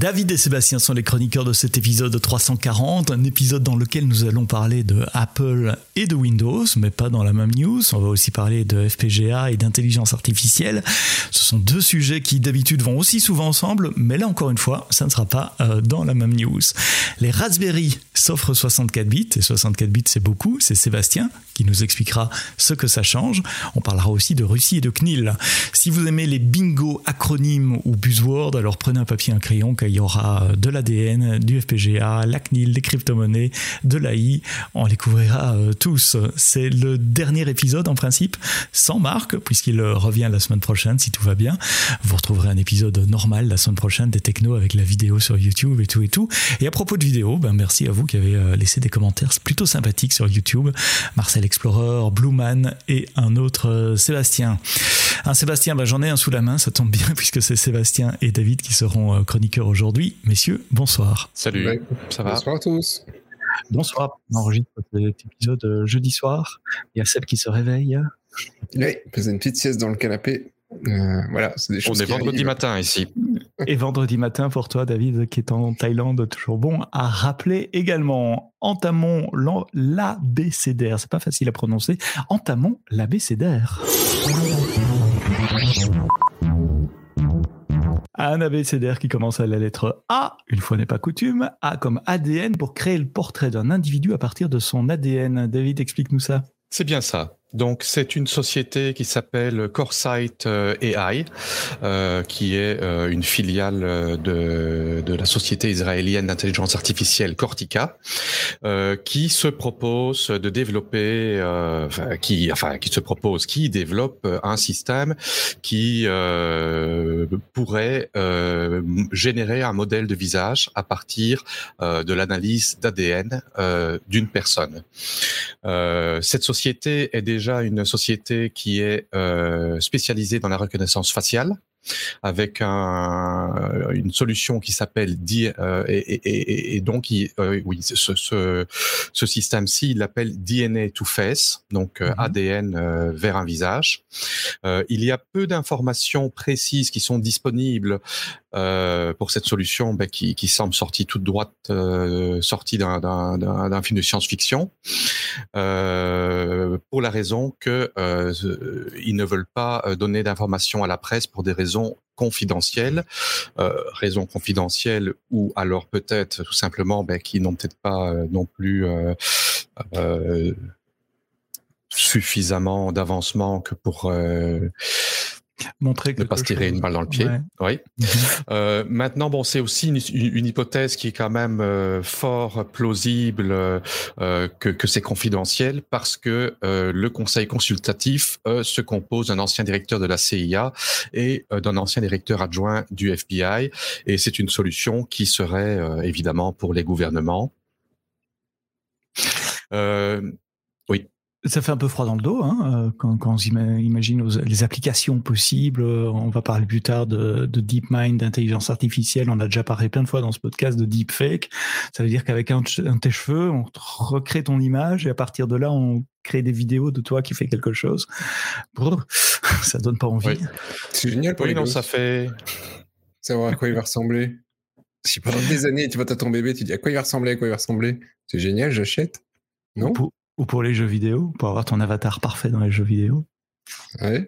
David et Sébastien sont les chroniqueurs de cet épisode 340, un épisode dans lequel nous allons parler de Apple et de Windows, mais pas dans la même news. On va aussi parler de FPGA et d'intelligence artificielle. Ce sont deux sujets qui d'habitude vont aussi souvent ensemble, mais là encore une fois, ça ne sera pas euh, dans la même news. Les Raspberry s'offrent 64 bits, et 64 bits c'est beaucoup, c'est Sébastien qui nous expliquera ce que ça change. On parlera aussi de Russie et de CNIL. Si vous aimez les bingo, acronymes ou buzzwords, alors prenez un papier un crayon qu'il y aura de l'ADN, du FPGA, la CNIL, des crypto-monnaies, de l'AI. On les couvrira euh, tous. C'est le dernier épisode en principe, sans Marc, puisqu'il revient la semaine prochaine si tout va bien. Vous retrouverez un épisode normal la semaine prochaine des technos avec la vidéo sur YouTube et tout et tout. Et à propos de vidéo, ben merci à vous qui avez euh, laissé des commentaires plutôt sympathiques sur YouTube. Marcel Explorer, Blueman et un autre euh, Sébastien. Un Sébastien, bah, j'en ai un sous la main, ça tombe bien puisque c'est Sébastien et David qui seront euh, chroniqueurs aujourd'hui. Messieurs, bonsoir. Salut, ça va Bonsoir à tous. Bonsoir, on enregistre cet épisode euh, jeudi soir. Il y a Seb qui se réveille. Oui, faisait une petite sieste dans le canapé. Euh, voilà, c'est des On choses est qui vendredi arrivent. matin ici. Et vendredi matin pour toi, David, qui est en Thaïlande, toujours bon à rappeler également. Entamons l'abécédaire. C'est pas facile à prononcer. Entamons l'abécédaire. Un abécédaire qui commence à la lettre A, une fois n'est pas coutume, A comme ADN pour créer le portrait d'un individu à partir de son ADN. David, explique-nous ça. C'est bien ça. Donc c'est une société qui s'appelle Coresight euh, AI, euh, qui est euh, une filiale de, la société israélienne d'intelligence artificielle Cortica, qui se propose de développer, qui, enfin qui se propose, qui développe un système qui pourrait générer un modèle de visage à partir de l'analyse d'ADN d'une personne. Cette société est déjà une société qui est euh, spécialisée dans la reconnaissance faciale avec un, une solution qui s'appelle D euh, et, et- et- et donc il- euh, oui ce, ce, ce système-ci il l'appelle DNA to face donc euh, Mhm. ADN vers un visage. Il y a peu d'informations précises qui sont disponibles pour cette solution ben, qui, qui semble sortie toute droite sortie d'un- film de science-fiction pour la raison que ils ne veulent pas donner d'informations à la presse pour des raisons confidentielles, euh, raisons confidentielles ou alors peut-être tout simplement ben, qui n'ont peut-être pas euh, non plus euh, suffisamment d'avancement que pour Montrer ne pas se tirer une balle dans le pied. Ouais. Oui. Mhm. Euh, maintenant, bon, c'est aussi une, hypothèse qui est quand même euh, fort plausible euh, que, que c'est confidentiel parce que le conseil consultatif se compose d'un ancien directeur de la CIA et d'un ancien directeur adjoint du FBI et c'est une solution qui serait évidemment pour les gouvernements. Euh, Ça fait un peu froid dans le dos hein, euh, quand, quand on imagine les applications possibles. Euh, On va parler plus tard de, de DeepMind, d'intelligence artificielle. On a déjà parlé plein de fois dans ce podcast de deepfake. Ça veut dire qu'avec un, de- un de tes cheveux, on recrée ton image et à partir de là, on crée des vidéos de toi qui fait quelque chose. Brrr, ça donne pas envie. Oui. C'est génial pour oui, non, ça fait. savoir à quoi il va ressembler. Si pendant des années, tu vois t'as ton bébé, tu dis à quoi il va ressembler, à quoi il va ressembler. C'est génial, j'achète. Non? Pour, ou pour les jeux vidéo, pour avoir ton avatar parfait dans les jeux vidéo. Ouais.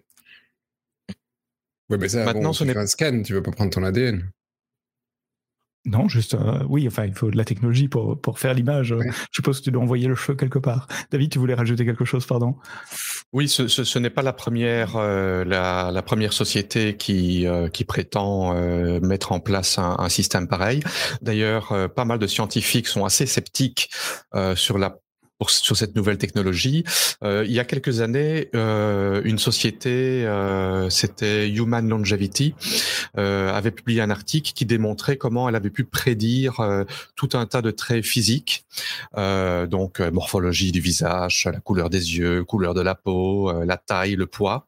Ouais, mais ça, Maintenant, bon, ce tu n'est- fais un scan, tu veux pas prendre ton ADN. Non, juste, euh, oui, enfin, il faut de la technologie pour, pour faire l'image. Ouais. Je suppose que tu dois envoyer le cheveu quelque part. David, tu voulais rajouter quelque chose, pardon? Oui, ce, ce, ce n'est pas la première, euh, la, la première société qui, euh, qui prétend euh, mettre en place un, un système pareil. D'ailleurs, euh, pas mal de scientifiques sont assez sceptiques euh, sur la sur cette nouvelle technologie. Euh, il y a quelques années, euh, une société, euh, c'était Human Longevity, avait publié un article qui démontrait comment elle avait pu prédire tout un tas de traits physiques, donc morphologie du visage, la couleur des yeux, couleur de la peau, la taille, le poids.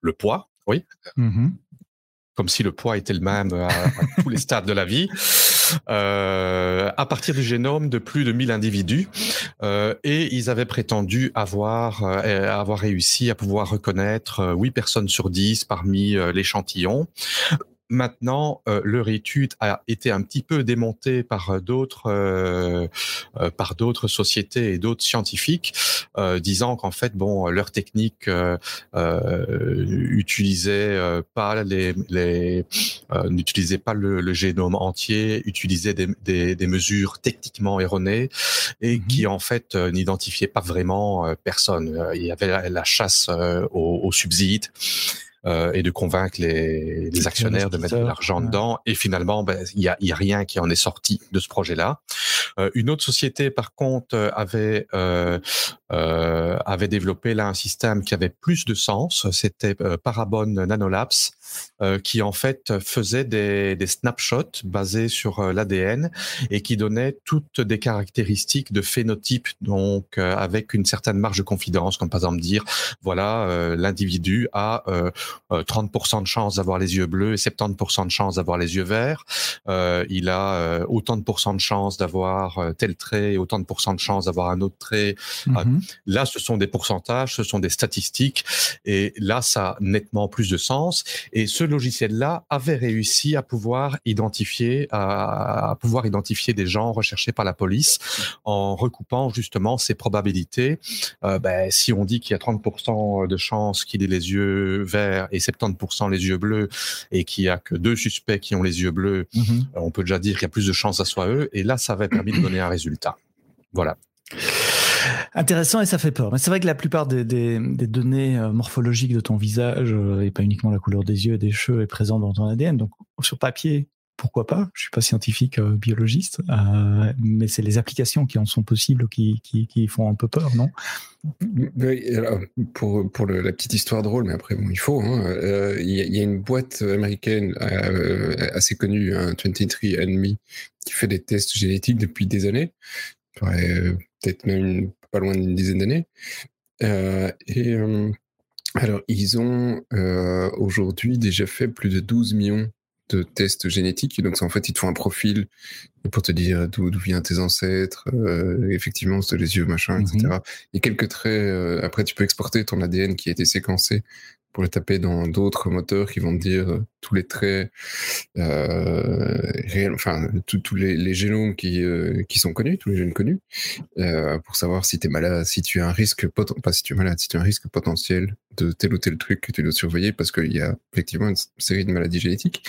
Le poids, oui, Mhm. Comme si le poids était le même à, tous les stades de la vie, euh, à partir du génome de plus de 1000 individus. Euh, et ils avaient prétendu avoir, euh, avoir réussi à pouvoir reconnaître euh, 8 personnes sur 10 parmi euh, l'échantillon. Maintenant, euh, leur étude a été un petit peu démontée par euh, d'autres euh, euh, par d'autres sociétés et d'autres scientifiques, euh, disant qu'en fait, bon, leur technique euh, utilisait pas les, les n'utilisait pas le, le, génome entier, utilisait des, des, des mesures techniquement erronées et mmh. qui en fait n'identifiait pas vraiment personne. Il y avait la, la chasse aux, aux subsides euh, et de convaincre les, les actionnaires de mettre de l'argent ouais. dedans. Et finalement, ben, il ben, y, a, y a rien qui en est sorti de ce projet-là. Euh, une autre société, par contre, euh, avait euh, euh, avait développé là un système qui avait plus de sens. C'était euh, Parabon Nanolabs, euh, qui en fait faisait des, des snapshots basés sur euh, l'ADN et qui donnait toutes des caractéristiques de phénotype, donc euh, avec une certaine marge de confidence, comme par exemple dire voilà l'individu a 30% de chance d'avoir les yeux bleus et 70% de chance d'avoir les yeux verts. il a autant de pourcents de chance d'avoir tel trait et autant de pourcents de chance d'avoir un autre trait. Mm -hmm. Là, ce sont des pourcentages, ce sont des statistiques, et là, ça a nettement plus de sens. Et ce logiciel-là avait réussi à pouvoir identifier, à, à, pouvoir identifier des gens recherchés par la police en recoupant justement ces probabilités. Euh, ben, si on dit qu'il y a 30% de chances qu'il ait les yeux verts et 70% les yeux bleus, et qu'il y a que deux suspects qui ont les yeux bleus, mm -hmm. on peut déjà dire qu'il y a plus de chances à soit eux. Et là, ça avait permis de donner un résultat. Voilà. Intéressant et ça fait peur. Mais c'est vrai que la plupart des, données euh, morphologiques de ton visage euh, et pas uniquement la couleur des yeux et des cheveux est présente dans ton ADN. Donc sur papier, pourquoi pas? Je suis pas scientifique, euh, biologiste, mais c'est les applications qui en sont possibles qui, qui, font un peu peur, non? Pour, pour la petite histoire drôle, mais après, bon, il faut. Il hein, euh, y, a une boîte américaine assez connue, un 23andMe, qui fait des tests génétiques depuis des années. Peut-être même une, pas loin d'une dizaine d'années. Euh, et euh, alors, ils ont euh, aujourd'hui déjà fait plus de 12 millions de tests génétiques. Donc, en fait, ils te font un profil pour te dire d'où viennent tes ancêtres, euh, effectivement, c'est les yeux, machin, etc. Mm -hmm. Et quelques traits, euh, après, tu peux exporter ton ADN qui a été séquencé pour le taper dans d'autres moteurs qui vont dire euh, tous les traits euh, enfin tous les, les, génomes qui, euh, qui sont connus, tous les gènes connus, pour savoir si tu es malade, si tu as un risque, pas si tu es malade, si tu as un risque potentiel de tel ou tel truc que tu dois surveiller parce qu'il y a effectivement une série de maladies génétiques.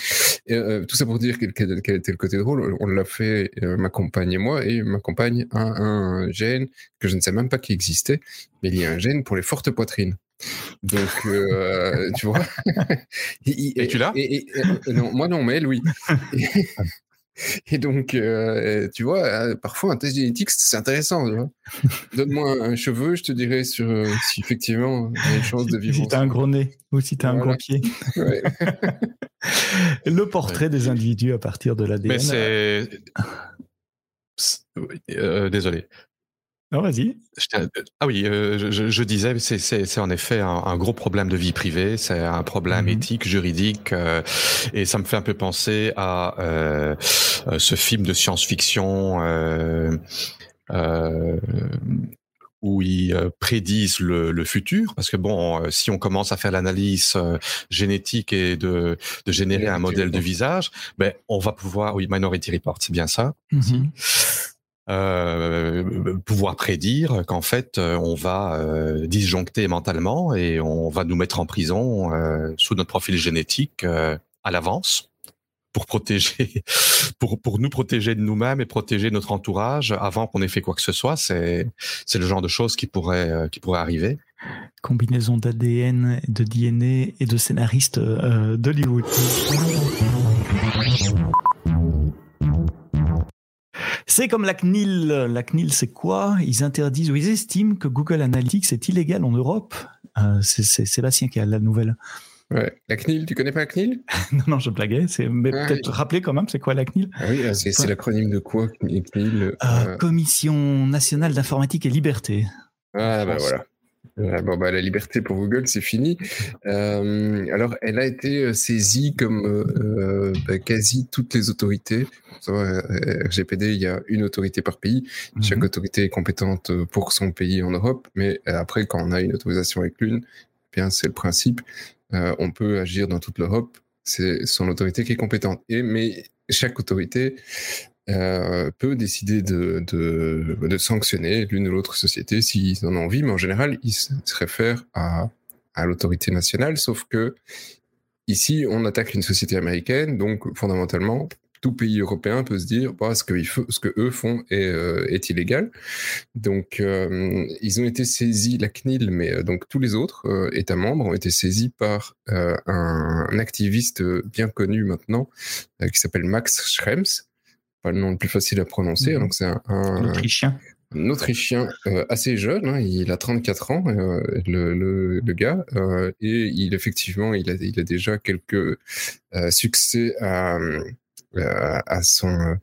Tout ça pour dire quel, quel, quel, était le côté drôle. On l'a fait, ma compagne et moi, et ma compagne a un gène que je ne sais même pas qui existait, mais il y a un gène pour les fortes poitrines. Donc, euh, tu vois. et, et, tu l'as? Non, moi non, mais elle, oui. Et donc, euh, tu vois, euh, parfois un test génétique, c'est intéressant. Donne-moi un cheveu, je te dirai sur, euh, si effectivement il y a une chance de vivre. Si t'as un gros nez ou si t'as voilà. un gros pied. Ouais. Le portrait ouais. des individus à partir de l'ADN. Mais c'est. désolé. Non, vas-y. Ah oui, euh, je, je, disais, c'est en effet un, un, gros problème de vie privée, c'est un problème mmh. éthique, juridique, euh, et ça me fait un peu penser à euh, ce film de science-fiction euh, euh, où ils prédisent le, le, futur, parce que bon, si on commence à faire l'analyse génétique et de, de générer Minority un modèle Report. de visage, ben on va pouvoir, oui, Minority Report, c'est bien ça. Mmh. Euh, pouvoir prédire qu'en fait euh, on va euh, disjoncter mentalement et on va nous mettre en prison euh, sous notre profil génétique euh, à l'avance pour protéger pour pour nous protéger de nous-mêmes et protéger notre entourage avant qu'on ait fait quoi que ce soit. C'est c'est le genre de choses qui pourrait euh, qui pourrait arriver. Combinaison d'ADN de DNA et de scénaristes d'Hollywood C'est comme la CNIL. La CNIL, c'est quoi? Ils interdisent ou ils estiment que Google Analytics est illégal en Europe. Euh, c'est Sébastien qui a la nouvelle. Ouais. La CNIL, tu connais pas la CNIL? Non, non, je blaguais. Mais ah, peut-être oui. rappeler quand même, c'est quoi la CNIL? Ah Oui, c'est ouais. l'acronyme de quoi CNIL? Euh, euh... Commission nationale d'informatique et liberté. Ah, bah voilà. Euh, bon, bah, la liberté pour Google, c'est fini. Euh, alors, elle a été euh, saisie comme euh, bah, quasi toutes les autorités. RGPD, il y a une autorité par pays. Mm -hmm. Chaque autorité est compétente pour son pays en Europe, mais après, quand on a une autorisation avec l'une, eh bien c'est le principe. on peut agir dans toute l'Europe c'est son autorité qui est compétente. Et, mais chaque autorité euh, peut décider de, de, sanctionner l'une ou l'autre société s'ils en ont envie, mais en général, ils se réfèrent à, l'autorité nationale, sauf que ici, on attaque une société américaine, donc fondamentalement, tout pays européen peut se dire bah, ce, que ce que eux font est, euh, illégal. Donc, euh, ils ont été saisis, la CNIL, mais donc tous les autres États membres ont été saisis par un, activiste bien connu maintenant qui s'appelle Max Schrems le nom le plus facile à prononcer. Mmh. Donc c'est un, un, Autrichien. Un Autrichien euh, assez jeune, hein, il a 34 ans, euh, le, le, le, gars, euh, et il effectivement, il a, il a déjà quelques succès à, à son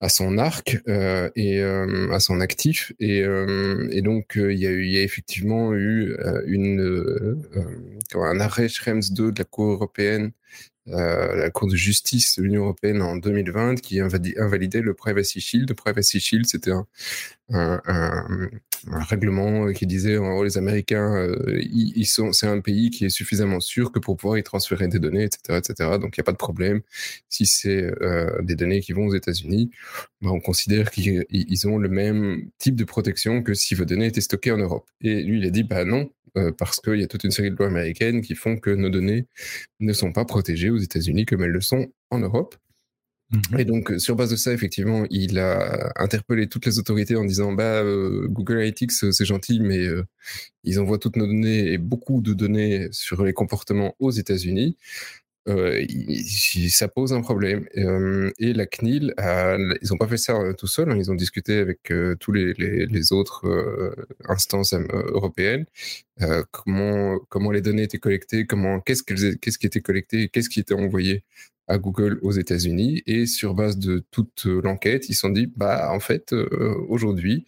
à son arc euh, et à son actif et, et donc il y a eu il y a effectivement eu une un arrêt Schrems 2 de la Cour européenne euh, la Cour de justice de l'Union européenne en 2020 qui invalidait le Privacy Shield. Le Privacy Shield, c'était un, règlement qui disait oh, les Américains, euh, ils, sont, c'est un pays qui est suffisamment sûr que pour pouvoir y transférer des données, etc., etc. Donc il n'y a pas de problème. Si c'est euh, des données qui vont aux États-Unis, ben, on considère qu'ils ont le même type de protection que si vos données étaient stockées en Europe. Et lui, il a dit bah non, euh, parce qu'il y a toute une série de lois américaines qui font que nos données ne sont pas protégées aux États-Unis comme elles le sont en Europe. Mmh. Et donc, sur base de ça, effectivement, il a interpellé toutes les autorités en disant bah, euh, Google Analytics, c'est gentil, mais euh, ils envoient toutes nos données et beaucoup de données sur les comportements aux États-Unis euh, ça pose un problème. Euh, et la CNIL, ils n'ont pas fait ça euh, tout seuls, hein, ils ont discuté avec euh, tous les, autres instances européennes, comment, les données étaient collectées, qu'est-ce qui était collecté, qu'est-ce qui était envoyé à Google aux États-Unis. Et sur base de toute l'enquête, ils se sont dit, bah, en fait, aujourd'hui,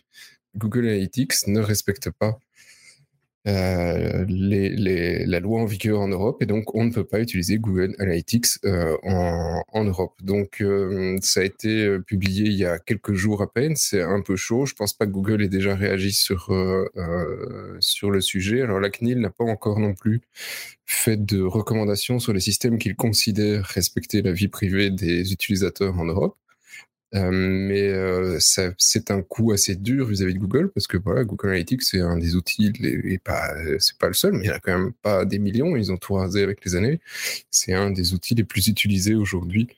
Google Analytics ne respecte pas euh, les, les, la loi en vigueur en Europe et donc on ne peut pas utiliser Google Analytics euh, en, en, Europe. Donc euh, ça a été euh, publié il y a quelques jours à peine, c'est un peu chaud. Je pense pas que Google ait déjà réagi sur euh, sur le sujet. Alors la CNIL n'a pas encore non plus fait de recommandations sur les systèmes qu'il considère respecter la vie privée des utilisateurs en Europe. Euh, mais euh, c'est un coût assez dur vis-à-vis de Google parce que voilà, Google Analytics c'est un des outils et pas c'est pas le seul, mais il y en a quand même pas des millions. Ils ont tout rasé avec les années. C'est un des outils les plus utilisés aujourd'hui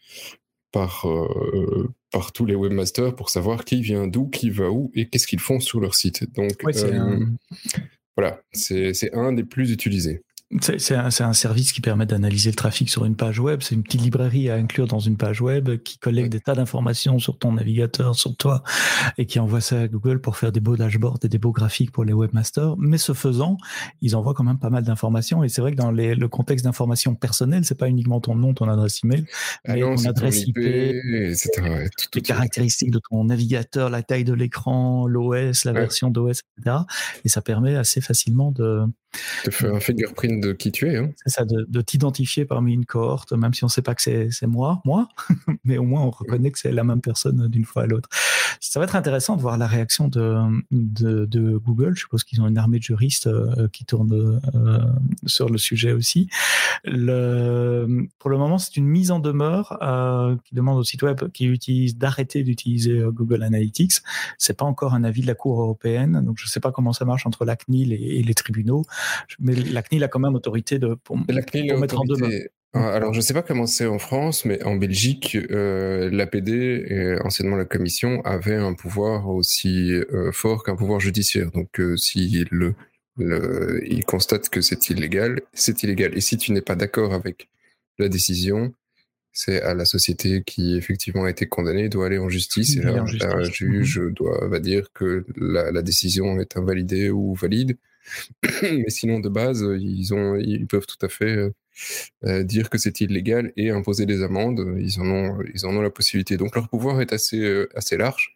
par euh, par tous les webmasters pour savoir qui vient d'où, qui va où et qu'est-ce qu'ils font sur leur site. Donc ouais, euh, un... voilà, c'est un des plus utilisés. C'est un, un, service qui permet d'analyser le trafic sur une page web. C'est une petite librairie à inclure dans une page web qui collecte des tas d'informations sur ton navigateur, sur toi, et qui envoie ça à Google pour faire des beaux dashboards et des beaux graphiques pour les webmasters. Mais ce faisant, ils envoient quand même pas mal d'informations. Et c'est vrai que dans les, le contexte d'informations personnelles, c'est pas uniquement ton nom, ton adresse email, ah mais non, ton adresse IP, IP ouais, tout, les caractéristiques de ton navigateur, la taille de l'écran, l'OS, la ouais. version d'OS, etc. Et ça permet assez facilement de de faire un fingerprint de qui tu es. Hein. C'est ça, de, de t'identifier parmi une cohorte, même si on ne sait pas que c'est moi, moi, mais au moins on reconnaît que c'est la même personne d'une fois à l'autre. Ça va être intéressant de voir la réaction de, de, Google. Je suppose qu'ils ont une armée de juristes euh, qui tournent euh, sur le sujet aussi. Le, pour le moment, c'est une mise en demeure euh, qui demande au site web qui utilise d'arrêter d'utiliser Google Analytics. C'est pas encore un avis de la Cour européenne, donc je ne sais pas comment ça marche entre la CNIL et, et les tribunaux. Mais la CNIL a quand même autorité de, pour, mettre en demeure. Alors, je ne sais pas comment c'est en France, mais en Belgique, euh, l'APD, et anciennement la Commission, avait un pouvoir aussi euh, fort qu'un pouvoir judiciaire. Donc, euh, si le, le, il constate que c'est illégal, c'est illégal. Et si tu n'es pas d'accord avec la décision, c'est à la société qui effectivement a été condamnée doit aller en justice et là, un juge mmh. doit va dire que la, la, décision est invalidée ou valide. Mais sinon, de base, ils ont, ils peuvent tout à fait euh, dire que c'est illégal et imposer des amendes. Ils en ont, ils en ont la possibilité. Donc leur pouvoir est assez, euh, assez large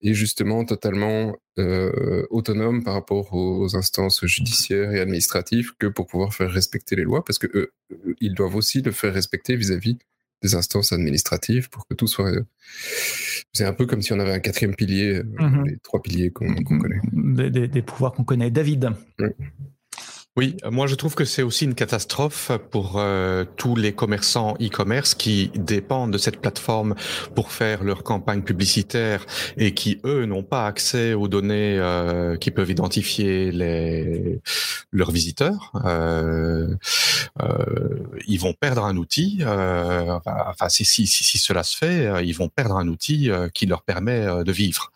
et justement totalement euh, autonome par rapport aux instances judiciaires et administratives que pour pouvoir faire respecter les lois, parce que eux, ils doivent aussi le faire respecter vis-à-vis -vis des instances administratives pour que tout soit. C'est un peu comme si on avait un quatrième pilier, mm -hmm. les trois piliers qu'on qu connaît. Des, des, des pouvoirs qu'on connaît. David. Oui, moi je trouve que c'est aussi une catastrophe pour euh, tous les commerçants e-commerce qui dépendent de cette plateforme pour faire leur campagne publicitaire et qui eux n'ont pas accès aux données euh, qui peuvent identifier les leurs visiteurs. Euh, ils vont perdre un outil. enfin, si, si, si, si, cela se fait, ils vont perdre un outil qui leur permet de vivre.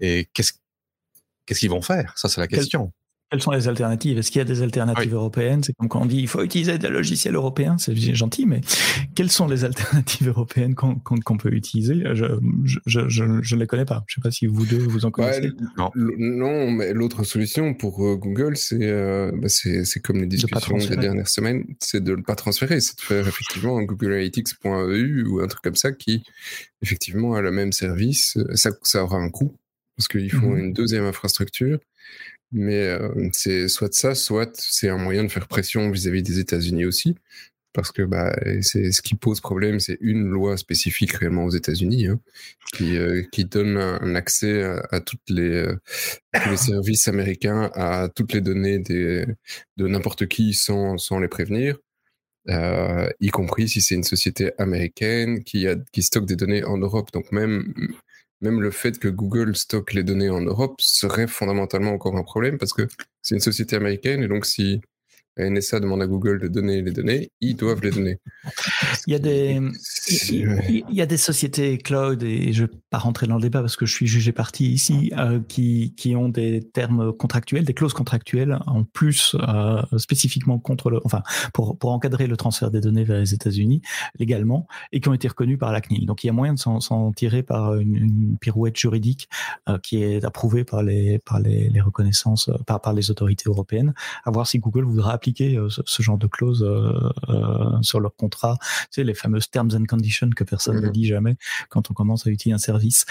Et qu'est-ce qu'est-ce qu'ils vont faire? Ça, c'est la question. Quelles sont les alternatives? Est-ce qu'il y a des alternatives européennes? C'est comme quand on dit il faut utiliser des logiciels européens, c'est gentil, mais quelles sont les alternatives européennes qu'on peut utiliser? Je ne les connais pas. Je ne sais pas si vous deux vous en connaissez. non. mais l'autre solution pour euh, Google, euh, bah, c'est comme les discussions des dernières semaines, c'est de ne pas transférer, c'est de faire effectivement un Google Analytics.eu ou un truc comme ça qui effectivement a le même service. Ça, ça aura un coût parce qu'il faut mhm. une deuxième infrastructure. Mais euh, c'est soit ça, soit c'est un moyen de faire pression vis-à-vis des États-Unis aussi, parce que bah, c'est ce qui pose problème, c'est une loi spécifique réellement aux États-Unis hein, qui, euh, qui donne un accès à, euh, tous les services américains à toutes les données de n'importe qui sans, les prévenir. Y compris si c'est une société américaine qui, qui stocke des données en Europe. Donc même même le fait que Google stocke les données en Europe serait fondamentalement encore un problème parce que c'est une société américaine et donc si la NSA demande à Google de donner les données, ils doivent les donner. Il y a des, il y a des sociétés cloud, et je ne vais pas rentrer dans le débat parce que je suis jugé parti ici, euh, qui, qui ont des termes contractuels, des clauses contractuelles en plus euh, spécifiquement contre le, enfin, pour, pour encadrer le transfert des données vers les États-Unis légalement et qui ont été reconnues par la CNIL. Donc il y a moyen de s'en tirer par une, pirouette juridique euh, qui est approuvée par les, par les, les reconnaissances, par, par les autorités européennes, à voir si Google voudra appliquer euh, ce, genre de clause euh, euh, sur leur contrat, tu sais, les fameuses terms and conditions que personne ne mhm. dit jamais quand on commence à utiliser un service.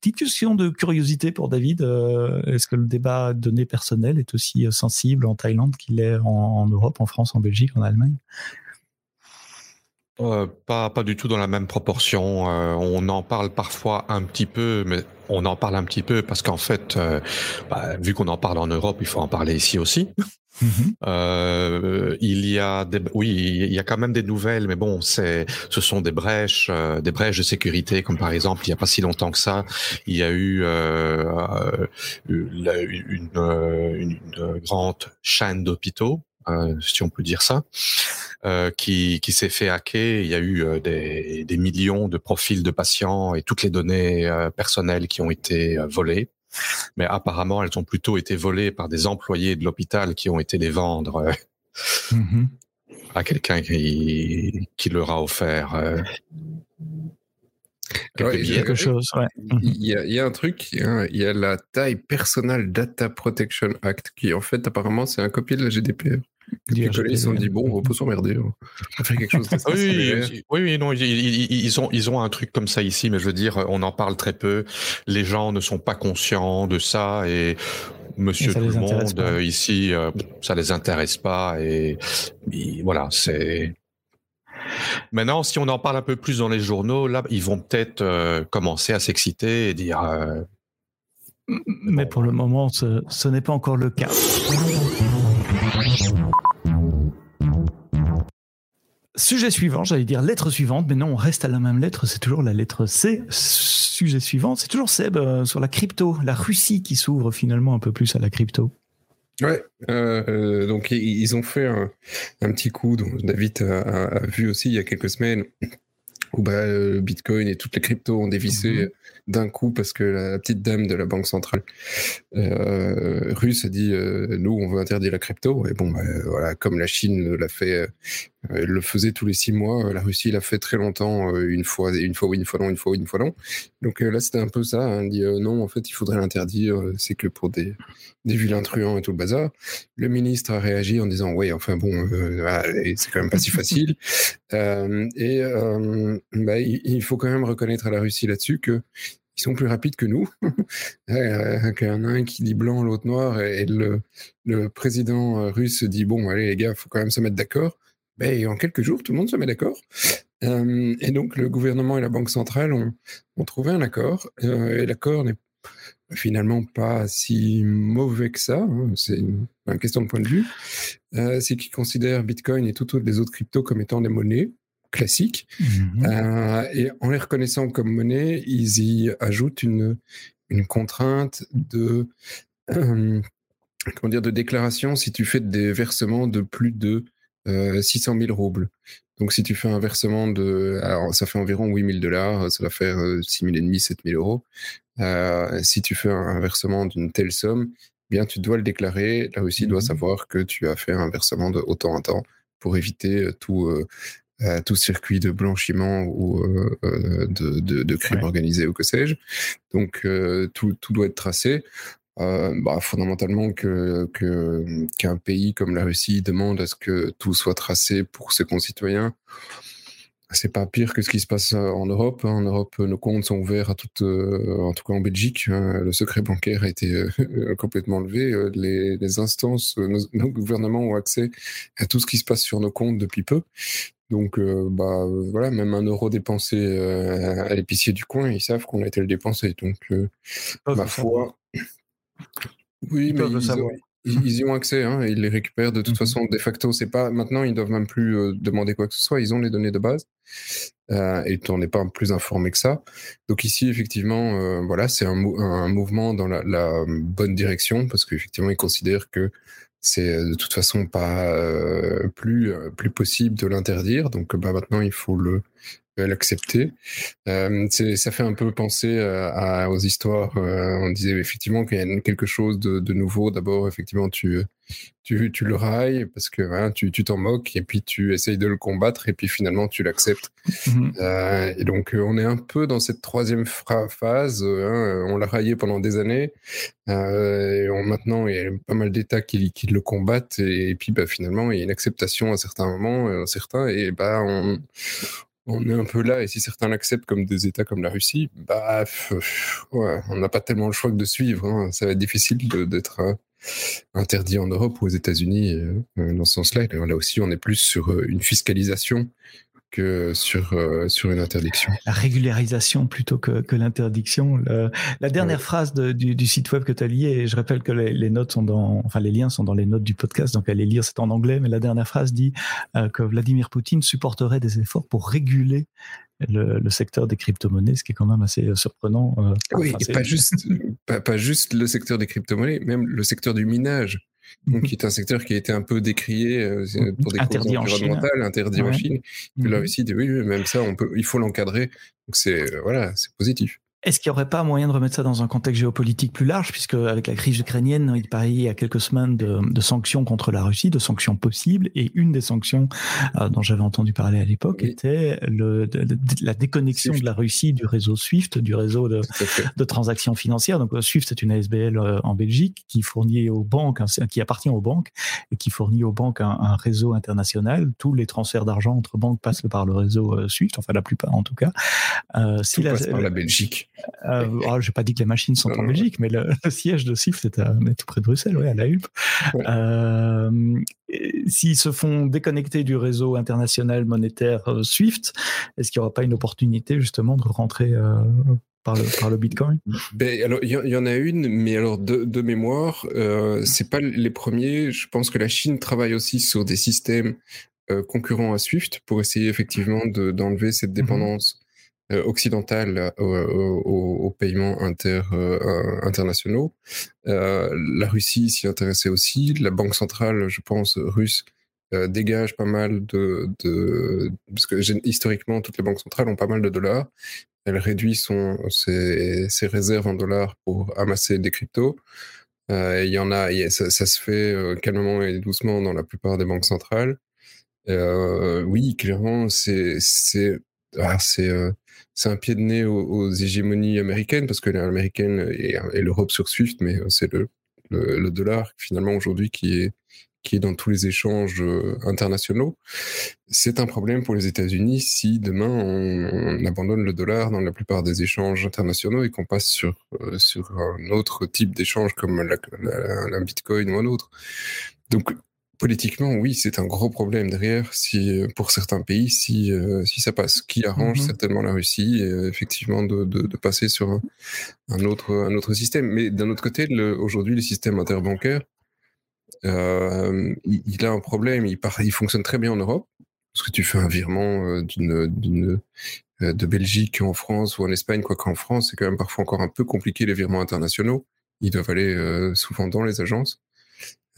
petite question de curiosité pour David, est-ce que le débat données personnelles est aussi sensible en Thaïlande qu'il est en, Europe, en France, en Belgique, en Allemagne? Pas, pas du tout dans la même proportion. on en parle parfois un petit peu, mais on en parle un petit peu parce qu'en fait, bah, vu qu'on en parle en Europe, il faut en parler ici aussi. Mhm. Euh, il y a des, oui, il y a quand même des nouvelles, mais bon, c'est, ce sont des brèches, euh, des brèches de sécurité, comme par exemple, il n'y a pas si longtemps que ça, il y a eu euh, euh une, une, une, grande chaîne d'hôpitaux, si on peut dire ça, qui, qui s'est fait hacker. Il y a eu des, des millions de profils de patients et toutes les données personnelles qui ont été volées mais apparemment elles ont plutôt été volées par des employés de l'hôpital qui ont été les vendre euh, mm-hmm. à quelqu'un qui, qui leur a offert euh, quelque chose. Il, y a, il, y a, un truc, il y a la taille Personal Data Protection Act qui en fait apparemment c'est un copier de la GDPR. Les collègues se sont dit bon, on peut s'emmerder, on va faire quelque chose. De oui, oui, oui, non, ils, ont, ils ont un truc comme ça ici, mais je veux dire, on en parle très peu. Les gens ne sont pas conscients de ça et Monsieur tout le monde euh, ici, euh, ça les intéresse pas et, voilà, c'est. Maintenant, si on en parle un peu plus dans les journaux, là, ils vont peut-être euh, commencer à s'exciter et dire. mais pour le moment, ce, ce n'est pas encore le cas. Sujet suivant, j'allais dire lettre suivante, mais non, on reste à la même lettre, c'est toujours la lettre C. Sujet suivant, c'est toujours Seb euh, sur la crypto, la Russie qui s'ouvre finalement un peu plus à la crypto. Ouais, euh, donc ils ont fait un, petit coup, dont David a, vu aussi il y a quelques semaines, où bah, le Bitcoin et toutes les cryptos ont dévissé mhm. D'un coup parce que la petite dame de la banque centrale euh, russe a dit nous on veut interdire la crypto et bon bah, voilà comme la Chine l'a fait elle euh, le faisait tous les six mois. La Russie l'a fait très longtemps, euh, une fois, une fois oui, une fois non, une fois oui, une fois non. Donc euh, là, c'était un peu ça. Hein, dit non, en fait, il faudrait l'interdire. c'est que pour des, des vilains truands et tout le bazar. Le ministre a réagi en disant oui, enfin bon, c'est quand même pas si facile. et bah, il, faut quand même reconnaître à la Russie là-dessus que ils sont plus rapides que nous. Qu'un un qui dit blanc, l'autre noir, et le, président russe dit bon, allez les gars, faut quand même se mettre d'accord. Ben, en quelques jours, tout le monde se met d'accord. Euh, et donc, le gouvernement et la Banque centrale ont, trouvé un accord. Euh, et l'accord n'est finalement pas si mauvais que ça. Hein, c'est une, question de point de vue. Euh, c'est qu'ils considèrent Bitcoin et toutes les autres cryptos comme étant des monnaies classiques. Mhm. Euh, et en les reconnaissant comme monnaie, ils y ajoutent une, une contrainte de, euh, comment dire, de déclaration si tu fais des versements de plus de 600 000 roubles. Donc, si tu fais un versement de, alors ça fait environ 8000 dollars, ça va faire 6 000 et demi, 7 000 euros. Euh, si tu fais un versement d'une telle somme, eh bien tu dois le déclarer. La Russie doit mmh savoir que tu as fait un versement de autant en temps pour éviter tout, euh, tout circuit de blanchiment ou de, de, de, crime organisé ou que sais-je. Donc tout, tout doit être tracé. Euh, bah, fondamentalement que qu'un pays comme la Russie demande à ce que tout soit tracé pour ses concitoyens c'est pas pire que ce qui se passe euh, en Europe. En Europe, nos comptes sont ouverts à toutes, euh, en tout cas en Belgique. Hein. le secret bancaire a été euh, complètement levé. Les, instances, nos, gouvernements ont accès à tout ce qui se passe sur nos comptes depuis peu. Donc, bah voilà, même un euro dépensé à l'épicier du coin, ils savent qu'on a été le dépenser. Donc, ma foi. Oui, mais ils, y ont accès, hein, ils les récupèrent de toute mmh façon de facto. C'est pas maintenant, ils doivent même plus euh, demander quoi que ce soit. Ils ont les données de base euh, et on n'est pas plus informé que ça. Donc ici, effectivement, euh, voilà, c'est un, un, mouvement dans la, la bonne direction parce qu'effectivement, ils considèrent que c'est de toute façon pas plus plus possible de l'interdire. Donc bah, maintenant, il faut le l'accepter. Euh, ça fait un peu penser euh, à, aux histoires. Euh, on disait effectivement qu'il y a quelque chose de, de nouveau. D'abord, effectivement, tu, tu, tu, le railles parce que hein, tu t'en moques et puis tu essayes de le combattre et puis finalement tu l'acceptes. Mmh euh, et donc, on est un peu dans cette troisième phase. Hein, on l'a raillé pendant des années. et on, maintenant, il y a pas mal d'États qui, qui, le combattent et, puis bah, finalement, il y a une acceptation à certains moments, certains, et bah, on, on est un peu là, et si certains l'acceptent comme des États comme la Russie, bah, on n'a pas tellement le choix que de suivre. Hein. Ça va être difficile d'être euh, interdit en Europe ou aux États-Unis euh, dans ce sens-là. Là aussi, on est plus sur euh, une fiscalisation que sur, euh, sur une interdiction. La régularisation plutôt que, que l'interdiction. La dernière phrase du, du, site web que tu as lié, et je rappelle que les, notes sont dans, enfin les liens sont dans les notes du podcast, donc allez lire, c'est en anglais, mais la dernière phrase dit euh, que Vladimir Poutine supporterait des efforts pour réguler le, le, secteur des crypto-monnaies, ce qui est quand même assez euh, surprenant. oui, et pas juste, pas, pas, juste le secteur des crypto-monnaies, même le secteur du minage donc qui est un secteur qui a été un peu décrié euh, pour des interdit causes environnementales, interdit en Chine. Puis là aussi, oui, même ça, on peut, il faut l'encadrer. Donc c'est euh, voilà, c'est positif. Est-ce qu'il n'y aurait pas moyen de remettre ça dans un contexte géopolitique plus large, puisque avec la crise ukrainienne, il paraît il y a quelques semaines de, de, sanctions contre la Russie, de sanctions possibles, et une des sanctions euh, dont j'avais entendu parler à l'époque était le, de, la déconnexion de la Russie du réseau SWIFT, du réseau de, transactions financières. Donc SWIFT c'est une ASBL euh, en Belgique qui fournit aux banques, qui appartient aux banques et qui fournit aux banques un, un réseau international. Tous les transferts d'argent entre banques passent par le réseau euh, SWIFT, enfin la plupart en tout cas. Euh, si tout la, passe par la Belgique. Euh, oh, je n'ai pas dit que les machines sont en Belgique, mais le, siège de SIFT est, tout près de Bruxelles, ouais, à la Hulpe. Euh, S'ils se font déconnecter du réseau international monétaire euh, SWIFT, est-ce qu'il n'y aura pas une opportunité justement de rentrer euh, par le, par le, Bitcoin? Ben, alors il y, en a une, mais alors de, de mémoire, euh, c'est pas les premiers. Je pense que la Chine travaille aussi sur des systèmes euh, concurrents à SWIFT pour essayer effectivement d'enlever cette mhm. dépendance euh, occidentale aux, paiements euh, internationaux. Euh, la Russie s'y intéressait aussi. La banque centrale, je pense, russe, dégage pas mal de, parce que historiquement toutes les banques centrales ont pas mal de dollars. Elle réduit son ses, réserves en dollars pour amasser des cryptos. Il y en a, ça, se fait calmement et doucement dans la plupart des banques centrales. oui, clairement, c'est ah, c'est c'est un pied de nez aux, hégémonies américaines, parce que l'américaine et, l'Europe sur SWIFT, mais euh, c'est le, dollar finalement aujourd'hui qui est, dans tous les échanges euh, internationaux. C'est un problème pour les États-Unis si demain on, abandonne le dollar dans la plupart des échanges internationaux et qu'on passe sur, euh, un autre type d'échange comme la, la, Bitcoin ou un autre. Donc politiquement, oui, c'est un gros problème derrière si, pour certains pays si, si ça passe. Qui arrange mhm. certainement la Russie, effectivement, de, de, passer sur un, autre, un autre système. Mais d'un autre côté, aujourd'hui, le système interbancaire, euh, il, a un problème. Il, il fonctionne très bien en Europe, parce que tu fais un virement d'une de Belgique en France ou en Espagne, quoi qu'en France, c'est quand même parfois encore un peu compliqué les virements internationaux. Ils doivent aller souvent dans les agences.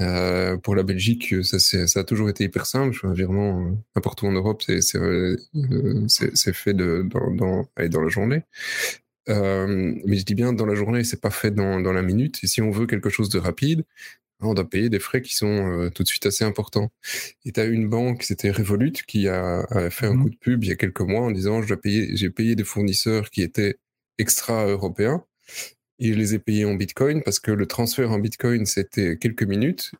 Euh, pour la Belgique, ça, ça a toujours été hyper simple. Un virement euh, n'importe où en Europe, c'est euh, fait de, dans, dans, dans la journée. Euh, mais je dis bien dans la journée, c'est pas fait dans, dans la minute. Et si on veut quelque chose de rapide, on doit payer des frais qui sont euh, tout de suite assez importants. Et tu as une banque, c'était Revolut, qui a, a fait un mmh coup de pub il y a quelques mois en disant j'ai payé des fournisseurs qui étaient extra-européens et je les ai payés en Bitcoin parce que le transfert en Bitcoin, c'était quelques minutes.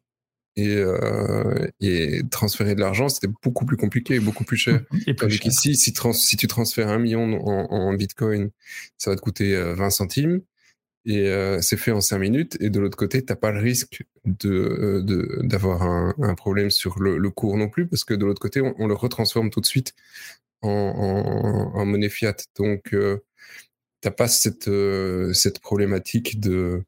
Et, euh, et transférer de l'argent, c'était beaucoup plus compliqué, beaucoup plus cher. Et plus ici, si, si, tu transfères un million en, en, Bitcoin, ça va te coûter 20 euh, centimes. Et euh, c'est fait en 5 minutes. Et de l'autre côté, tu n'as pas le risque de, d'avoir un, un, problème sur le, le, cours non plus, parce que de l'autre côté, on, on, le retransforme tout de suite en, en, en monnaie fiat. Donc, euh, t'as pas cette, euh, cette problématique de,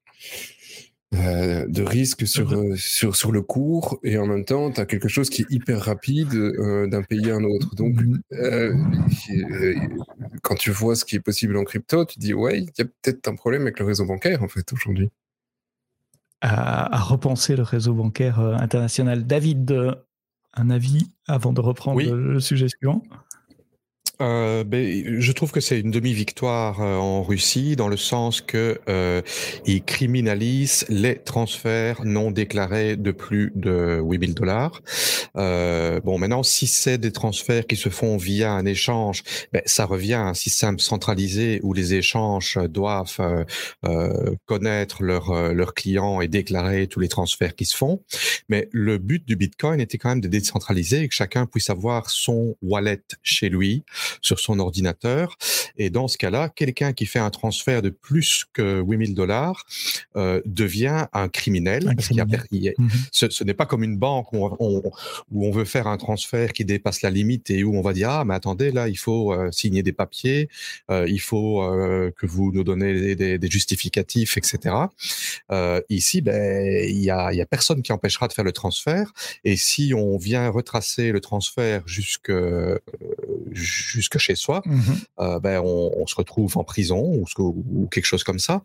euh, de risque sur, euh, sur, sur le cours et en même temps, tu as quelque chose qui est hyper rapide d'un pays à un autre. Donc, quand tu vois ce qui est possible en crypto, tu dis, ouais, il y a peut-être un problème avec le réseau bancaire, en fait, aujourd'hui. À, repenser le réseau bancaire international. David, un avis avant de reprendre le sujet suivant? Euh, ben, je trouve que c'est une demi-victoire euh, en Russie dans le sens que euh, ils criminalisent les transferts non déclarés de plus de 8000 dollars. Euh, bon, maintenant, si c'est des transferts qui se font via un échange, ben, ça revient à un système centralisé où les échanges doivent euh, euh connaître leurs leurs clients et déclarer tous les transferts qui se font. Mais le but du Bitcoin était quand même de décentraliser et que chacun puisse avoir son wallet chez lui sur son ordinateur. Et dans ce cas-là, quelqu'un qui fait un transfert de plus que 8000 dollars euh, devient un criminel. Mhm. ce, n'est pas comme une banque où on, où on, veut faire un transfert qui dépasse la limite et où on va dire ah mais attendez là il faut euh, signer des papiers, euh, il faut euh, que vous nous donnez des, des justificatifs, etc. Euh, ici, ben il y a, y a personne qui empêchera de faire le transfert. Et si on vient retracer le transfert jusque jusque chez soi, mmh euh, ben on, on, se retrouve en prison ou, ou quelque chose comme ça.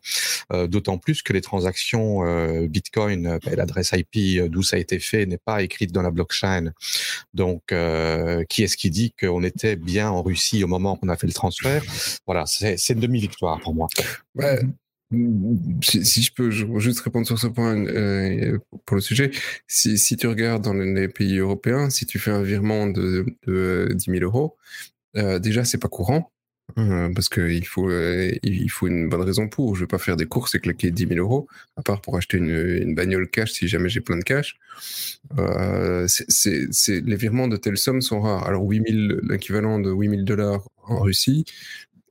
Euh, D'autant plus que les transactions euh, Bitcoin, ben, l'adresse IP d'où ça a été fait n'est pas écrite dans la blockchain. Donc, qui est-ce qui dit qu'on était bien en Russie au moment qu'on a fait le transfert? Voilà, c'est une demi-victoire pour moi. Ouais. Si, je peux juste répondre sur ce point euh, pour le sujet, si, si, tu regardes dans les pays européens, si tu fais un virement de, de 10 000 euros, euh, déjà, c'est pas courant. Euh, parce qu'il faut, euh, il faut une bonne raison pour. Je vais pas faire des courses et claquer 10 000 euros, à part pour acheter une, une bagnole cash si jamais j'ai plein de cash. Les virements de telle somme sont rares. Alors 8000, l'équivalent de 8000 dollars en Russie,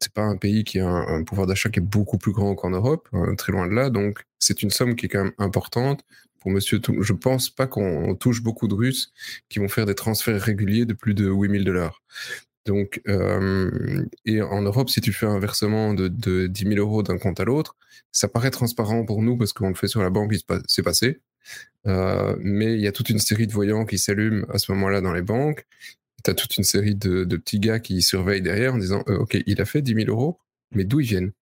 c'est pas un pays qui a un, pouvoir d'achat qui est beaucoup plus grand qu'en Europe, hein, très loin de là. Donc c'est une somme qui est quand même importante pour Monsieur. Je pense pas qu'on touche beaucoup de Russes qui vont faire des transferts réguliers de plus de 8000 dollars. Donc, euh, et en Europe, si tu fais un versement de, de 10 000 euros d'un compte à l'autre, ça paraît transparent pour nous parce qu'on le fait sur la banque, c'est passé. Euh, mais il y a toute une série de voyants qui s'allument à ce moment-là dans les banques. Tu as toute une série de, petits gars qui surveillent derrière en disant euh, Ok, il a fait 10 000 euros, mais d'où ils viennent?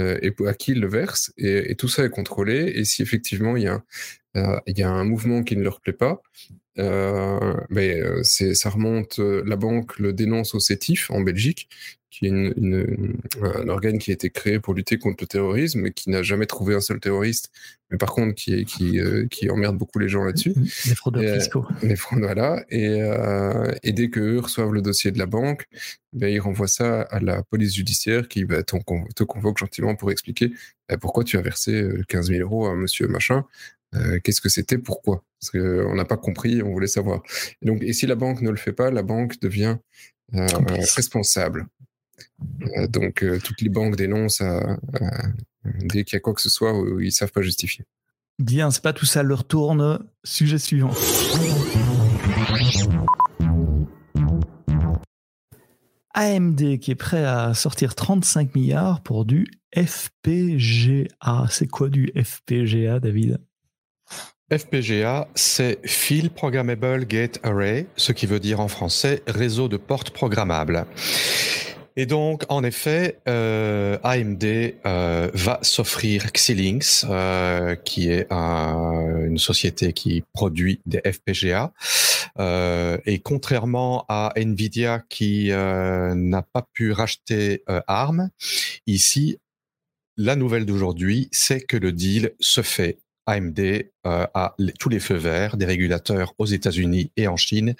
Et à qui il le verse et, et, tout ça est contrôlé. Et si effectivement il y a, il y a un mouvement qui ne leur plaît pas, euh, mais euh, c'est, ça remonte, euh, la banque le dénonce au CETIF en Belgique, qui est une, une, un organe qui a été créé pour lutter contre le terrorisme et qui n'a jamais trouvé un seul terroriste, mais par contre qui, qui, qui emmerde beaucoup les gens là-dessus. Les fraudeurs fiscaux. Les fraudeurs, voilà. Et, et dès qu'eux reçoivent le dossier de la banque, ben, ils renvoient ça à la police judiciaire qui va te, te convoque gentiment pour expliquer ben, pourquoi tu as versé 15 000 euros à monsieur machin. Euh, qu'est-ce que c'était, pourquoi? Parce qu'on euh, n'a pas compris, on voulait savoir. Et, donc, et si la banque ne le fait pas, la banque devient euh, responsable. Donc toutes les banques dénoncent à, dès qu'il y a quoi que ce soit où ils ne savent pas justifier. Bien, c'est pas tout ça, leur tourne. Sujet suivant. AMD qui est prêt à sortir 35 milliards pour du FPGA. C'est quoi du FPGA, David? FPGA, c'est Field Programmable Gate Array, ce qui veut dire en français réseau de portes programmables. Et donc, en effet, euh, AMD euh, va s'offrir Xilinx, euh, qui est une société qui produit des FPGA. et contrairement à Nvidia qui n'a pas pu racheter ARM, ici, la nouvelle d'aujourd'hui, c'est que le deal se fait AMD euh, a tous les feux verts des régulateurs aux États-Unis et en Chine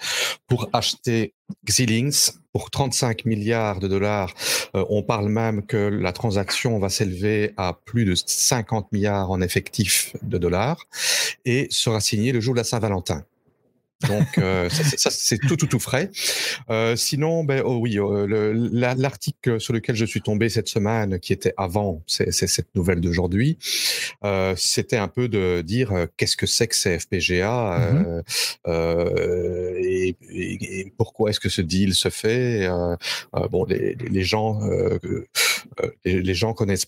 pour acheter Xilinx pour 35 milliards de dollars. Euh, on parle même que la transaction va s'élever à plus de 50 milliards en effectif de dollars et sera signée le jour de la Saint-Valentin. Donc euh, ça, c'est tout tout tout frais. Euh, sinon, ben oh oui, euh, l'article sur lequel je suis tombé cette semaine, qui était avant, c'est cette nouvelle d'aujourd'hui, c'était un peu de dire qu'est-ce que c'est que ces FPGA mmh et, et, et, pourquoi est-ce que ce deal se fait. bon, les, les gens les, les gens connaissent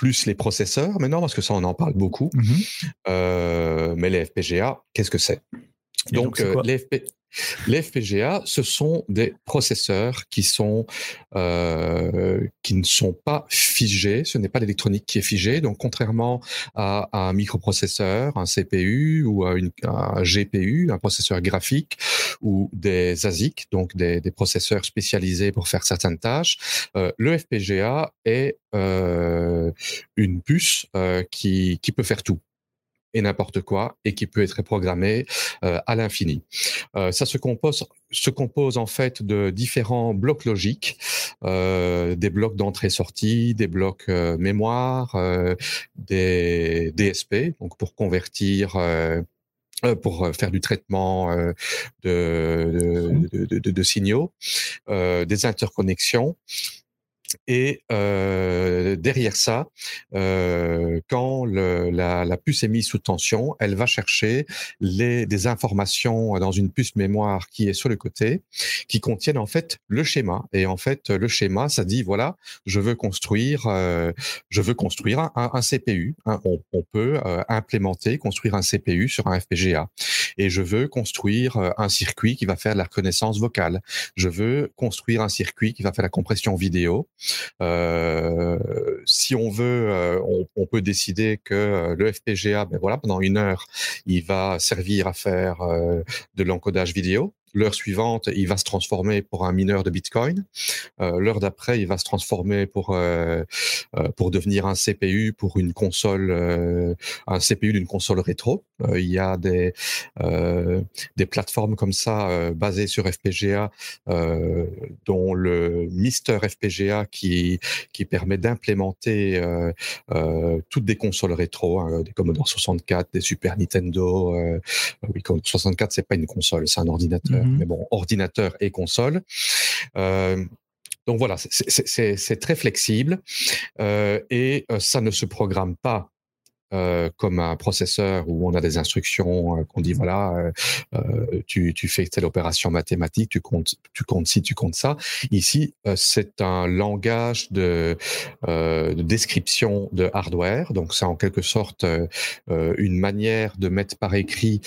plus les processeurs maintenant parce que ça on en parle beaucoup. Mmh euh, mais les FPGA, qu'est-ce que c'est? Donc, euh, les, FPGA, ce sont des processeurs qui sont euh, qui ne sont pas figés. Ce n'est pas l'électronique qui est figée. Donc, contrairement à, un microprocesseur, un CPU ou à une, un GPU, un processeur graphique ou des ASIC, donc des, processeurs spécialisés pour faire certaines tâches, euh, le FPGA est une puce qui, qui peut faire tout et n'importe quoi et qui peut être programmé euh, à l'infini. Euh, ça se compose, se compose en fait de différents blocs logiques, euh, des blocs d'entrée-sortie, des blocs euh, mémoire, des DSP, donc pour convertir pour faire du traitement de, de signaux, des interconnexions, et euh, derrière ça, euh, quand le, la, la, puce est mise sous tension, elle va chercher les, des informations dans une puce mémoire qui est sur le côté, qui contiennent en fait le schéma. Et en fait, le schéma, ça dit voilà, je veux construire, euh, je veux construire un, un CPU. Hein, on, on, peut implémenter, construire un CPU sur un FPGA. Et je veux construire euh, un circuit qui va faire la reconnaissance vocale. Je veux construire un circuit qui va faire la compression vidéo. Euh, si on veut, euh, on, on, peut décider que le FPGA, ben voilà, pendant une heure, il va servir à faire de l'encodage vidéo. L'heure suivante, il va se transformer pour un mineur de Bitcoin. Euh, L'heure d'après, il va se transformer pour euh, euh pour devenir un CPU pour une console, un CPU d'une console rétro. Il y a des des plateformes comme ça basées sur FPGA, dont le Mister FPGA qui qui permet d'implémenter toutes des consoles rétro, hein, des Commodore 64, des Super Nintendo. oui, Commodore 64, c'est pas une console, c'est un ordinateur. Mhm. mais bon, ordinateur et console. Euh, donc voilà, c'est très flexible euh, et euh, ça ne se programme pas euh, comme un processeur où on a des instructions euh, qu'on dit voilà euh, tu, tu fais telle opération mathématique tu comptes tu comptes ci tu comptes ça. Ici c'est un langage de, de, description de hardware. Donc c'est en quelque sorte une manière de mettre par écrit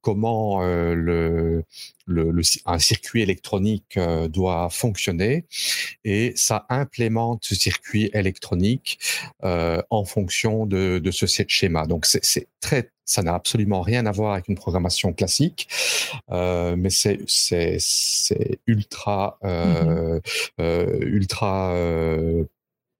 comment le le, un circuit électronique doit fonctionner. Et ça implémente ce circuit électronique en fonction de, de ce schéma. Donc c'est très ça n'a absolument rien à voir avec une programmation classique, euh, mais c'est c'est ultra euh, mmh euh, ultra euh,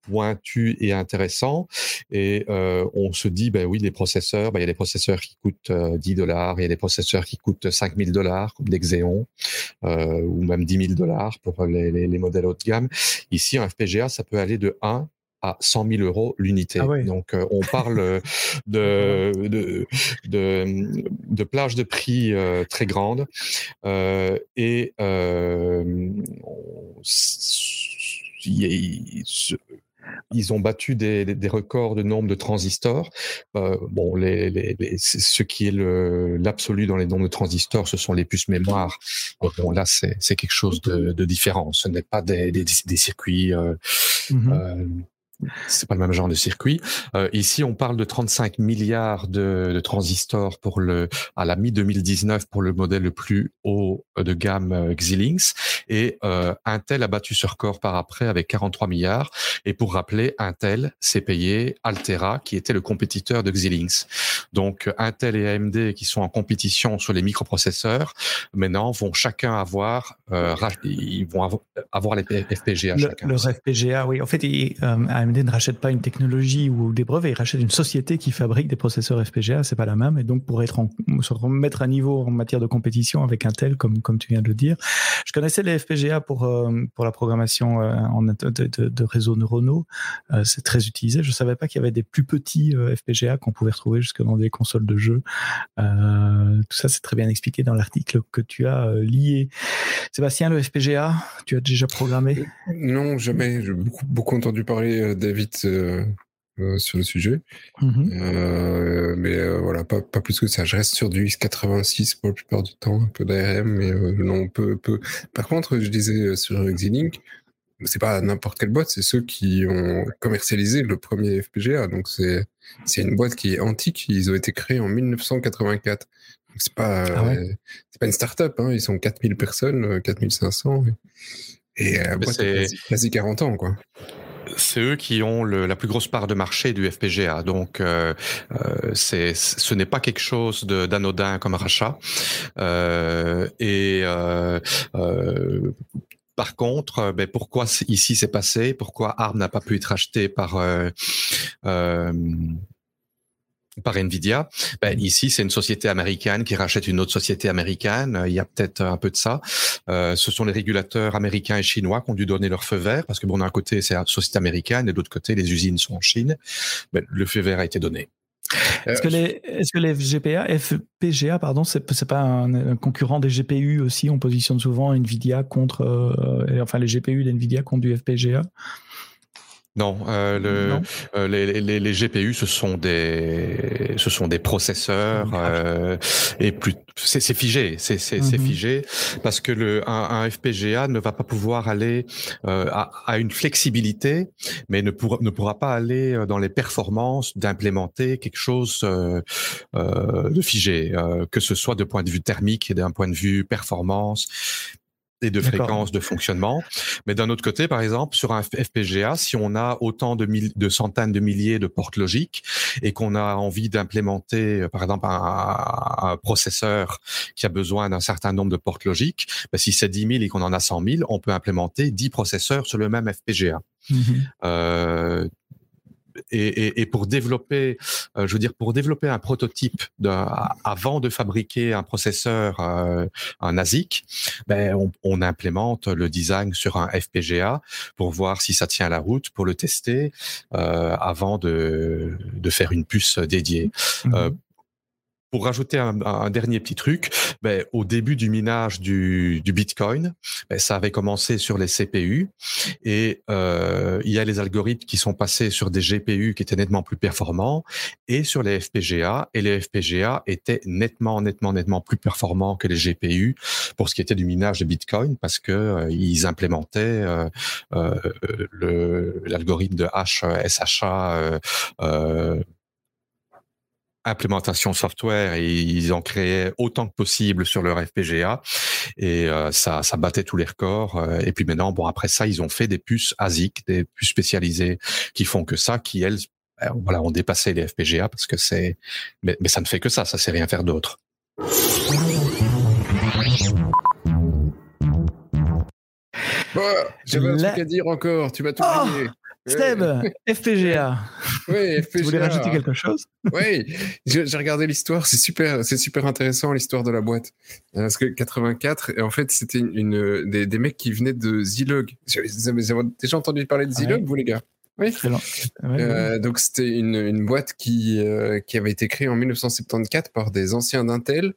pointu et intéressant. Et euh, on se dit, ben oui, les processeurs, ben, il y a des processeurs qui coûtent 10 dollars, il y a des processeurs qui coûtent 5000 dollars, comme des Xeon, euh, ou même 10 000 dollars pour les, les, les modèles haut de gamme. Ici, un FPGA, ça peut aller de 1 à 100 000 euros l'unité. Ah Donc, euh, on parle de, de, de, de plages de prix euh, très grandes. Euh, et ils ont battu des, des, records de nombre de transistors. Euh, bon, les, les, ce qui est l'absolu dans les nombres de transistors, ce sont les puces mémoire. Bon, là, c'est quelque chose de, de, différent. Ce n'est pas des, des, des circuits. Euh, mm-hmm. euh, c'est pas le même genre de circuit. Euh, ici, on parle de 35 milliards de, de, transistors pour le à la mi 2019 pour le modèle le plus haut de gamme euh, Xilinx et euh, Intel a battu ce record par après avec 43 milliards. Et pour rappeler, Intel s'est payé Altera qui était le compétiteur de Xilinx. Donc Intel et AMD qui sont en compétition sur les microprocesseurs maintenant vont chacun avoir euh, ils vont avoir, les FPGA le, chacun. Leur FPGA, oui. En fait, euh, AMD ne rachète pas une technologie ou des brevets, il rachète une société qui fabrique des processeurs FPGA, c'est pas la même, et donc pour être en, se remettre à niveau en matière de compétition avec Intel, comme, comme tu viens de le dire. Je connaissais les FPGA pour, euh, pour la programmation euh, en, de, de, réseaux neuronaux, euh, c'est très utilisé. Je savais pas qu'il y avait des plus petits FPGA qu'on pouvait retrouver jusque dans des consoles de jeux. tout ça, c'est très bien expliqué dans l'article que tu as lié. Sébastien, le FPGA, tu as déjà programmé? Non, jamais. J'ai beaucoup, beaucoup entendu parler David euh, euh, sur le sujet. Mmh euh, mais voilà, pas, pas, plus que ça. Je reste sur du x86 pour la plupart du temps, un peu d'ARM, mais non, peu, peu. Par contre, je disais sur Xilinx, c'est pas n'importe quelle boîte, c'est ceux qui ont commercialisé le premier FPGA. Donc c'est c'est une boîte qui est antique. Ils ont été créés en 1984. C'est pas ah c'est pas une start-up. Hein. Ils sont 4000 personnes, 4500 et, et boîte quasi, quasi 40 ans quoi c'est eux qui ont la plus grosse part de marché du FPGA. Donc, euh, euh, c'est, ce n'est pas quelque chose d'anodin comme rachat. Euh, et par contre, ben pourquoi ici c'est passé? Pourquoi ARM n'a pas pu être acheté par par Nvidia. Ben, ici, c'est une société américaine qui rachète une autre société américaine. Il y a peut-être un peu de ça. Euh, ce sont les régulateurs américains et chinois qui ont dû donner leur feu vert parce que bon, d'un côté, c'est la société américaine et de l'autre côté, les usines sont en Chine. Ben, le feu vert a été donné. Est-ce que les, est-ce que les GPA, FPGA, pardon, c'est, c'est pas un, concurrent des GPU aussi? On positionne souvent Nvidia contre, euh, enfin les GPU d'Nvidia contre du FPGA. Non, euh, le, euh, les, les, les, GPU, ce sont des, ce sont des processeurs euh, et plus, c'est, c'est figé, c'est, c'est, c'est mhm. figé parce que le un, un, FPGA ne va pas pouvoir aller euh, à, à, une flexibilité, mais ne pourra ne pourra pas aller euh, dans les performances d'implémenter quelque chose euh, de figé, que ce soit de point de vue thermique et d'un point de vue performance et de fréquences de fonctionnement. Mais d'un autre côté, par exemple, sur un FPGA, si on a autant de, de centaines de milliers de portes logiques et qu'on a envie d'implémenter, euh, par exemple, un, un, processeur qui a besoin d'un certain nombre de portes logiques, ben, si c'est 10 000 et qu'on en a 100 000, on peut implémenter 10 processeurs sur le même FPGA. Mmh euh, et, et, pour développer, euh, je veux dire, pour développer un prototype de, avant de fabriquer un processeur, euh, un ASIC, ben on, on, implémente le design sur un FPGA pour voir si ça tient la route, pour le tester euh, avant de, de faire une puce dédiée. Mmh pour rajouter un, un, dernier petit truc, ben, au début du minage du, du Bitcoin, ben, ça avait commencé sur les CPU et euh, il y a les algorithmes qui sont passés sur des GPU qui étaient nettement plus performants et sur les FPGA et les FPGA étaient nettement, nettement, nettement plus performants que les GPU pour ce qui était du minage de Bitcoin parce que euh, ils implémentaient euh, euh l'algorithme de HSHA euh, implémentation software et ils en créaient autant que possible sur leur FPGA et euh, ça, ça battait tous les records. Euh, et puis maintenant, bon après ça, ils ont fait des puces ASIC, des puces spécialisées qui font que ça, qui elles, euh, voilà, ont dépassé les FPGA parce que c'est, mais, mais ça ne fait que ça, ça sait rien faire d'autre. J'avais un truc à dire encore, tu m'as tout oh Seb, FPGA. Oui, FPGA. Tu voulais rajouter quelque chose? Oui, j'ai regardé l'histoire, c'est super, c'est super intéressant l'histoire de la boîte. Euh, parce que 84, en fait, c'était une, des, des, mecs qui venaient de Zilog. Vous avez déjà entendu parler de Zilog, vous les gars? Oui. Euh, donc c'était une, une, boîte qui, euh, qui avait été créée en 1974 par des anciens d'Intel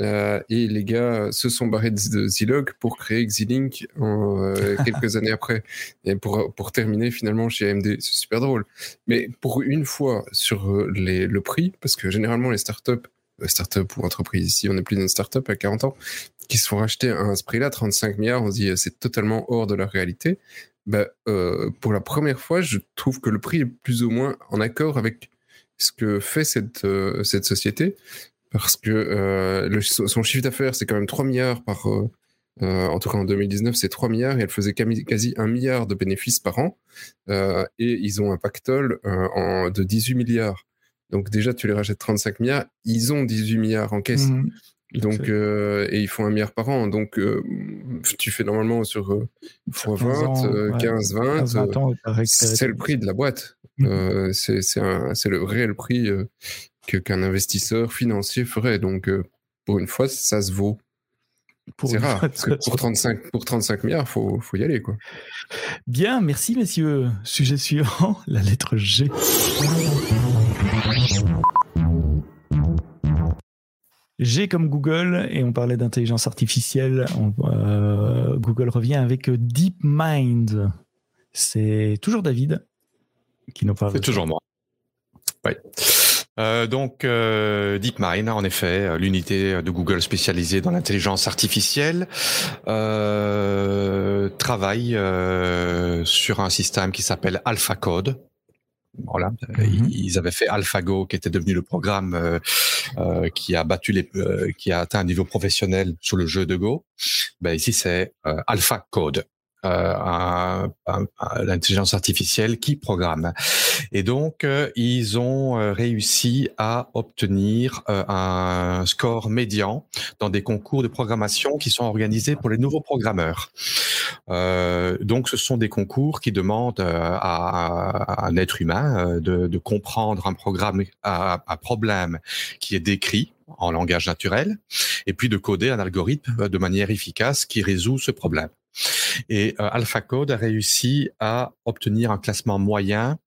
Euh, et les gars se sont barrés de Zilog pour créer Xilink en, quelques années après. Et pour, pour terminer finalement chez AMD. C'est super drôle. Mais pour une fois sur les, le prix, parce que généralement les startups, startups ou entreprises ici, on est plus d'une startup à 40 ans, qui se font racheter à ce prix-là, 35 milliards, on se dit c'est totalement hors de la réalité. Bah, euh, pour la première fois, je trouve que le prix est plus ou moins en accord avec ce que fait cette, euh, cette société, parce que euh, le, son chiffre d'affaires, c'est quand même 3 milliards par... en tout cas, en 2019, c'est 3 milliards et elle faisait quasi 1 milliard de bénéfices par an. et ils ont un pactole en, de 18 milliards. Donc déjà, tu les rachètes 35 milliards, ils ont 18 milliards en caisse. Mmh. Donc, euh, et ils font un milliard par an. Donc, euh, tu fais normalement sur euh, x20, 15, 20, c'est le prix de la boîte. Mmh. c'est le réel prix que qu'un investisseur financier ferait. Donc, pour une fois, ça se vaut. C'est rare. Parce que pour 35, pour 35 milliards, il faut, faut y aller. Quoi. Bien, merci messieurs. Sujet suivant, la lettre G. G comme Google, et on parlait d'intelligence artificielle, euh, Google revient avec DeepMind. C'est toujours David qui nous parle. C'est toujours moi. Oui. Euh, donc euh, DeepMind, en effet, l'unité de Google spécialisée dans l'intelligence artificielle, travaille sur un système qui s'appelle AlphaCode. Voilà, mm-hmm. ils avaient fait AlphaGo, qui était devenu le programme euh, euh, qui a battu les, euh, qui a atteint un niveau professionnel sur le jeu de Go. Ben ici c'est AlphaCode euh, l'intelligence artificielle qui programme. Et donc, euh, ils ont euh, réussi à obtenir euh, un score médian dans des concours de programmation qui sont organisés pour les nouveaux programmeurs. donc, ce sont des concours qui demandent à, un être humain de, de, comprendre un programme, un problème qui est décrit en langage naturel, et puis de coder un algorithme de manière efficace qui résout ce problème. Et euh, AlphaCode a réussi à obtenir un classement moyen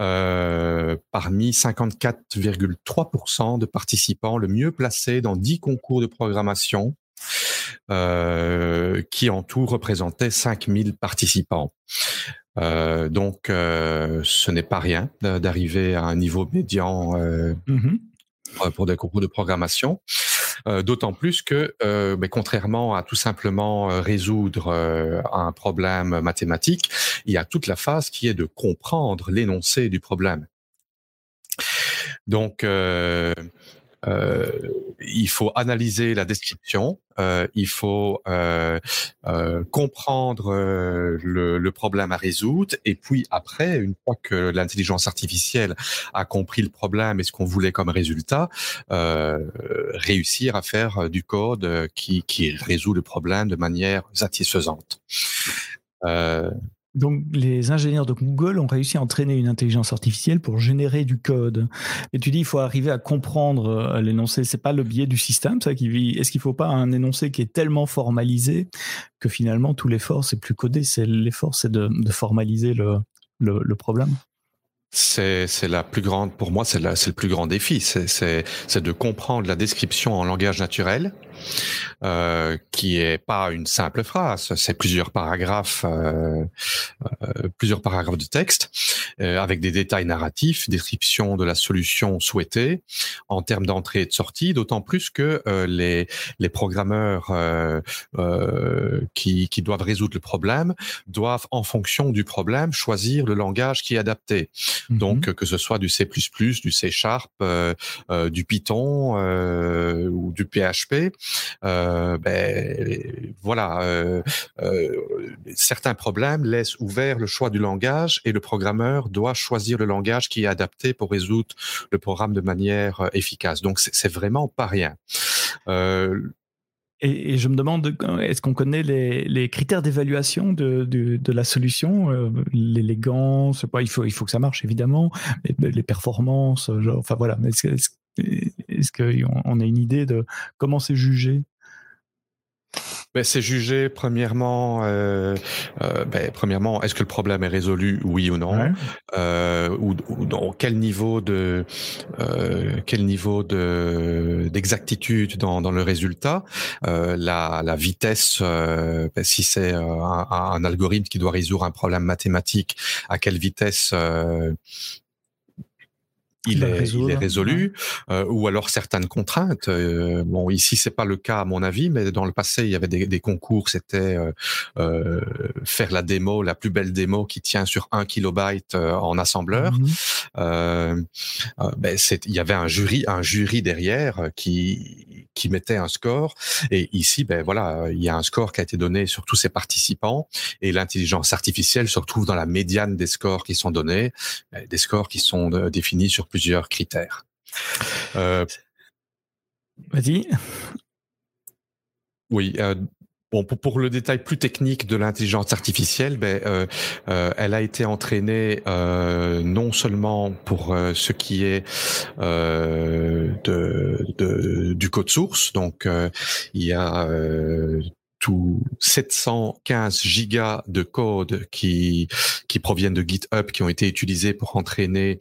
euh, parmi 54,3% de participants le mieux placés dans 10 concours de programmation euh, qui en tout représentaient 5000 participants. Euh, donc, euh, ce n'est pas rien d'arriver à un niveau médian mm-hmm. pour des concours de programmation. Euh, d'autant plus que, euh, mais contrairement à tout simplement euh, résoudre un problème mathématique, il y a toute la phase qui est de comprendre l'énoncé du problème. Donc, euh, il faut analyser la description, euh, il faut euh, euh comprendre euh, le, le, problème à résoudre, et puis après, une fois que l'intelligence artificielle a compris le problème et ce qu'on voulait comme résultat, réussir à faire du code qui, qui résout le problème de manière satisfaisante. Euh, donc, les ingénieurs de Google ont réussi à entraîner une intelligence artificielle pour générer du code. Et tu dis, il faut arriver à comprendre euh, l'énoncé. C'est pas le biais du système, ça qui vit. Est-ce qu'il faut pas un énoncé qui est tellement formalisé que finalement tout l'effort c'est plus codé, c'est l'effort c'est de, formaliser le, problème? C'est la plus grande, pour moi, c'est le plus grand défi. C'est de comprendre la description en langage naturel, euh, qui est pas une simple phrase. C'est plusieurs paragraphes, euh, euh, plusieurs paragraphes de texte, euh, avec des détails narratifs, description de la solution souhaitée en termes d'entrée et de sortie. D'autant plus que euh, les les programmeurs qui qui doivent résoudre le problème doivent, en fonction du problème, choisir le langage qui est adapté. Mhm. Donc, que ce soit du C++, du C Sharp, euh, euh, du Python euh, ou du PHP, ben, voilà, certains problèmes laissent ouvert le choix du langage et le programmeur doit choisir le langage qui est adapté pour résoudre le programme de manière efficace. Donc, c'est vraiment pas rien. Et, je me demande, est-ce qu'on connaît les, critères d'évaluation de, la solution euh, L'élégance, il faut, il faut que ça marche évidemment, les, performances, enfin voilà. Qu'on est a une idée de comment c'est jugé? Ben, C'est jugé premièrement, euh, euh, ben, premièrement, est-ce que le problème est résolu, oui ou non, euh, ou, ou, dans quel niveau de quel niveau de d'exactitude dans, dans le résultat, la, la vitesse, ben, si c'est un, un, algorithme qui doit résoudre un problème mathématique, à quelle vitesse il est, il est, résolu, euh, ou alors certaines contraintes. Euh, bon, ici c'est pas le cas à mon avis, mais dans le passé il y avait des, des concours, c'était euh, euh faire la démo, la plus belle démo qui tient sur un kilobyte euh, en assembleur. Mmh. ben, il y avait un jury, un jury derrière qui qui mettait un score, et ici ben voilà, il y a un score qui a été donné sur tous ces participants, et l'intelligence artificielle se retrouve dans la médiane des scores qui sont donnés, ben, des scores qui sont définis sur plusieurs critères. Euh, Vas-y. Oui. Euh, bon, pour, pour, le détail plus technique de l'intelligence artificielle, ben, euh, euh, elle a été entraînée euh, non seulement pour euh, ce qui est euh, de, de, du code source, donc il y a tout 715 gigas de code qui qui proviennent de GitHub qui ont été utilisés pour entraîner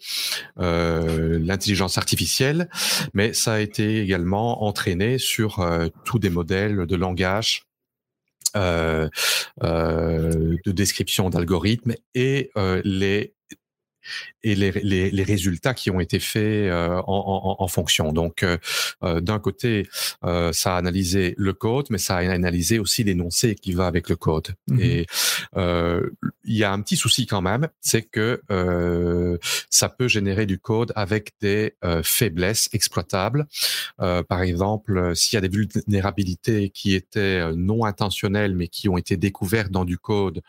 euh, l'intelligence artificielle, mais ça a été également entraîné sur tous des modèles de langage. Euh, euh de description d'algorithmes et euh, les et les, les, les, résultats qui ont été faits euh, en, en, en, fonction. Donc, euh, euh, d'un côté, ça a analysé le code, mais ça a analysé aussi l'énoncé qui va avec le code. Mmh et il y a un petit souci quand même, c'est que ça peut générer du code avec des faiblesses exploitables. par exemple, s'il y a des vulnérabilités qui étaient non intentionnelles, mais qui ont été découvertes dans du code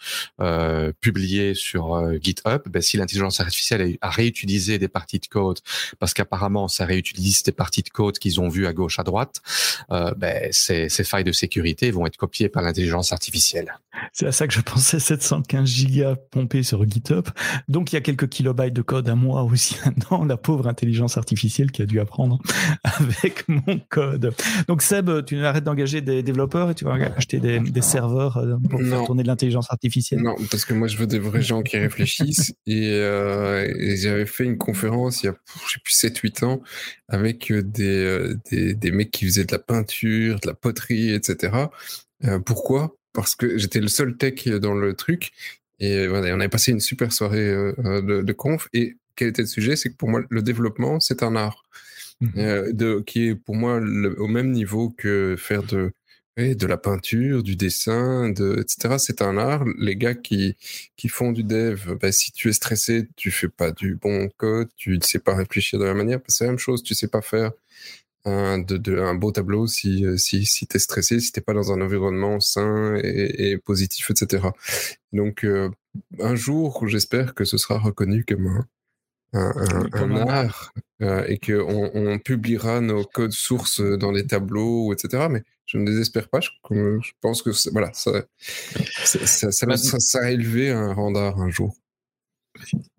publié sur GitHub, ben, si l'intelligence artificielle à réutiliser des parties de code parce qu'apparemment ça réutilise des parties de code qu'ils ont vues à gauche, à droite, euh, ben, ces, ces, failles de sécurité vont être copiées par l'intelligence artificielle. C'est à ça que je pensais 715 gigas pompés sur GitHub. Donc il y a quelques kilobytes de code à moi aussi là-dedans, la pauvre intelligence artificielle qui a dû apprendre avec mon code. Donc Seb, tu arrêtes d'engager des développeurs et tu vas acheter des, des serveurs euh, pour faire tourner de l'intelligence artificielle? Non, parce que moi je veux des vrais gens qui réfléchissent et euh, et j'avais fait une conférence il y a, je sais plus, 7-8 ans avec euh, des, euh, des, des, mecs qui faisaient de la peinture, de la poterie, etc. pourquoi? Parce que j'étais le seul tech dans le truc. Et voilà, on avait passé une super soirée de, de, conf. Et quel était le sujet? C'est que pour moi, le développement, c'est un art. Mmh. de, qui est pour moi le, au même niveau que faire de, de la peinture, du dessin, de, etc. C'est un art. Les gars qui, qui font du dev, bah, si tu es stressé, tu fais pas du bon code, tu ne sais pas réfléchir de la manière. C'est la même chose, tu sais pas faire un, de, de, un beau tableau si, si, si tu es stressé, si tu pas dans un environnement sain et, et positif, etc. Donc, euh, un jour, j'espère que ce sera reconnu comme un, un, un, un art euh, et qu'on on publiera nos codes sources dans les tableaux, etc. Mais je ne désespère pas. Je, je pense que voilà, ça, ça, ça, ça, ça a élevé un rang d'art un jour.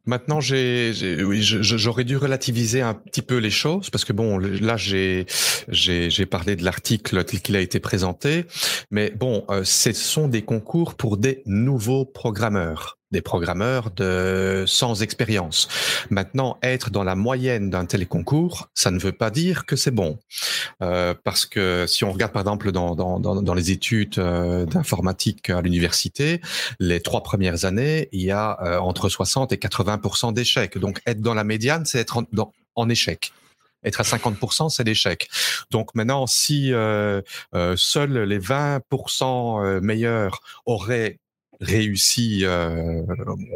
Maintenant, j'ai, oui, j'aurais dû relativiser un petit peu les choses parce que bon, là, j'ai, j'ai, parlé de l'article tel qu'il a été présenté, mais bon, euh, ce sont des concours pour des nouveaux programmeurs des programmeurs de sans expérience. Maintenant, être dans la moyenne d'un tel concours, ça ne veut pas dire que c'est bon, euh, parce que si on regarde par exemple dans dans, dans, les études euh, d'informatique à l'université, les trois premières années, il y a euh, entre 60 et 80 d'échecs. Donc, être dans la médiane, c'est être en, en échec être à 50%, c'est l'échec. Donc maintenant, si seuls les 20% meilleurs auraient réussi, euh,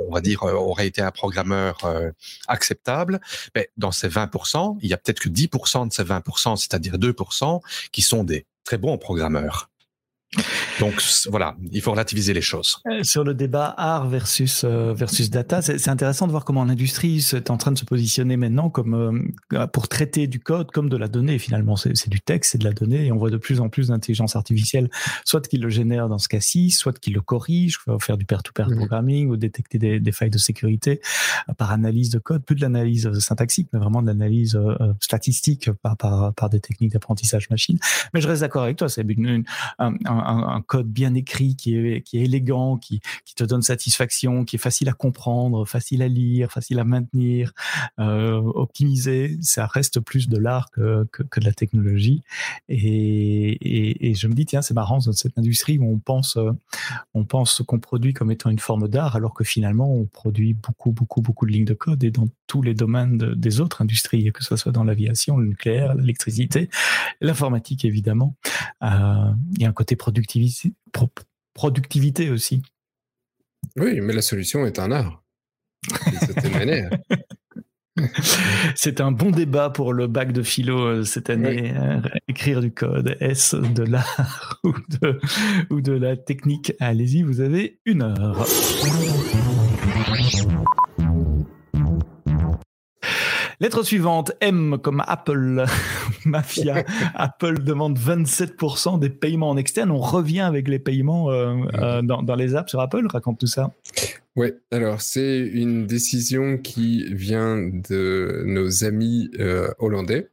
on va dire, euh, aurait été un programmeur euh, acceptable, mais dans ces 20%, il y a peut-être que 10% de ces 20%, c'est-à-dire 2%, qui sont des très bons programmeurs. Donc voilà, il faut relativiser les choses. Euh, sur le débat art versus euh, versus data, c'est intéressant de voir comment l'industrie est en train de se positionner maintenant comme euh, pour traiter du code comme de la donnée. Finalement, c'est du texte, c'est de la donnée, et on voit de plus en plus d'intelligence artificielle, soit qu'il le génère dans ce cas-ci, soit qu'il le corrige, faire du pair-to-pair -pair mmh. programming ou détecter des, des, failles de sécurité par analyse de code, plus de l'analyse syntaxique, mais vraiment de l'analyse statistique par, par, par des techniques d'apprentissage machine. Mais je reste d'accord avec toi, c'est un, un, un code bien écrit, qui est, élégant, qui, te donne satisfaction, qui est facile à comprendre, facile à lire, facile à maintenir, euh, optimiser, ça reste plus de l'art que, de la technologie. Et, je me dis, tiens, c'est marrant, dans cette industrie où on pense, euh, on pense qu'on produit comme étant une forme d'art, alors que finalement, on produit beaucoup, beaucoup, beaucoup de lignes de code et dans tous les domaines de, des autres industries, que ce soit dans l'aviation, le nucléaire, l'électricité, l'informatique, évidemment. Euh, il y a un côté productivité, productivité aussi. Oui, mais la solution est un art. C'est un bon débat pour le bac de philo euh, cette année. Euh, écrire du code, est-ce de l'art ou de, ou de la technique? Allez-y, vous avez une heure. Lettre suivante, M comme Apple, Mafia. Apple demande 27% des paiements en externe. On revient avec les paiements euh, euh, dans, dans, les apps sur Apple. Raconte tout ça. Oui, alors c'est une décision qui vient de nos amis euh, hollandais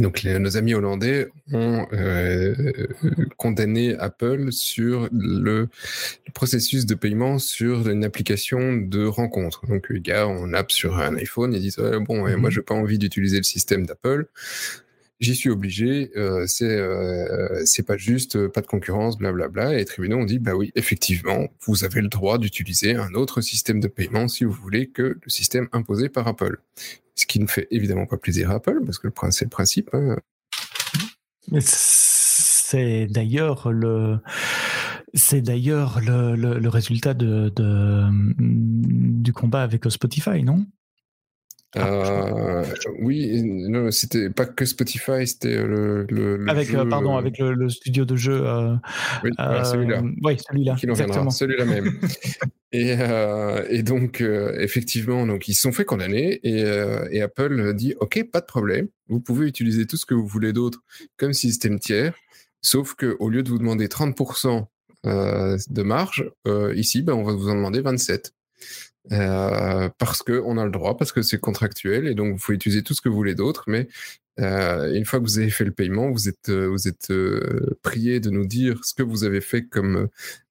donc nos amis hollandais ont euh, condamné Apple sur le, le, processus de paiement sur une application de rencontre. Donc les gars, on app sur un iPhone, ils disent bon, moi mhm. j'ai pas envie d'utiliser le système d'Apple. J'y suis obligé, euh, c'est euh, c'est pas juste, pas de concurrence, blablabla. Et les tribunaux ont dit bah oui, effectivement, vous avez le droit d'utiliser un autre système de paiement si vous voulez que le système imposé par Apple. Ce qui ne fait évidemment pas plaisir à Apple, parce que c'est le principe. Hein. C'est d'ailleurs le, c'est d'ailleurs le, le, le, résultat de, du combat avec Spotify, non? Ah, euh, oui, non, c'était pas que Spotify, c'était le, le, avec jeu, pardon, avec le, studio de jeu. Euh, oui, euh, celui-là. Oui, celui-là. Exactement. Celui-là même. et, euh, et donc effectivement, donc ils se sont fait condamner et, et Apple dit OK, pas de problème, vous pouvez utiliser tout ce que vous voulez d'autre comme système tiers, sauf que au lieu de vous demander 30% de marge, ici, ben, on va vous en demander 27. Euh, parce que on a le droit, parce que c'est contractuel et donc vous pouvez utiliser tout ce que vous voulez d'autre, mais euh, une fois que vous avez fait le paiement, vous êtes, euh, vous êtes prié de nous dire ce que vous avez fait comme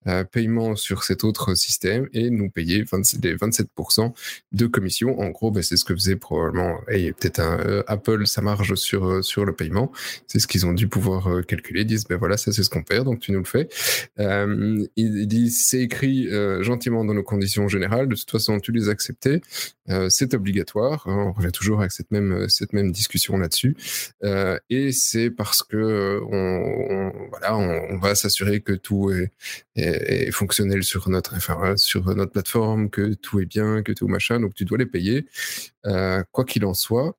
euh, paiement sur cet autre système et nous payer 27, les 27% de commission. En gros, ben, c'est ce que faisait probablement hey, peut-être un Apple, ça marge sur sur le paiement. C'est ce qu'ils ont dû pouvoir calculer. Ils disent ben voilà, ça c'est ce qu'on perd, donc tu nous le fais. il, il dit c'est écrit gentiment dans nos conditions générales. De toute façon, tu les acceptais, c'est obligatoire. On revient toujours avec cette même cette même discussion là-dessus. Euh, et c'est parce que euh, on, voilà, on, va s'assurer que tout est, fonctionnel sur notre, sur notre plateforme, que tout est bien, que tout machin. Donc tu dois les payer, euh, quoi qu'il en soit.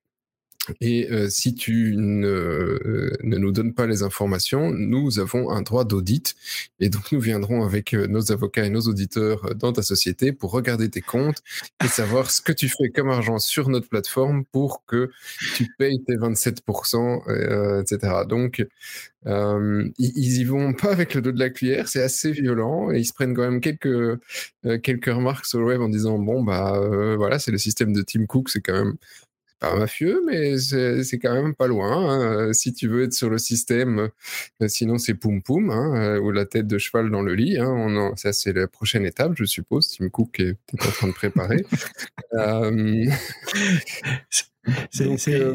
Et euh, si tu ne, euh, ne, nous donnes pas les informations, nous avons un droit d'audit. Et donc, nous viendrons avec euh, nos avocats et nos auditeurs dans ta société pour regarder tes comptes et savoir ce que tu fais comme argent sur notre plateforme pour que tu payes tes 27%, etc. Donc, ils, y vont pas avec le dos de la cuillère, c'est assez violent et ils se prennent quand même quelques quelques remarques sur le web en disant bon bah voilà c'est le système de Tim Cook, c'est quand même pas mafieux, mais c'est quand même pas loin. Hein. Si tu veux être sur le système, euh, sinon c'est Poum Poum, hein, euh, ou la tête de cheval dans le lit. Hein. On ça, c'est la prochaine étape, je suppose. Tim Cook est peut-être en train de préparer. euh... C'est euh,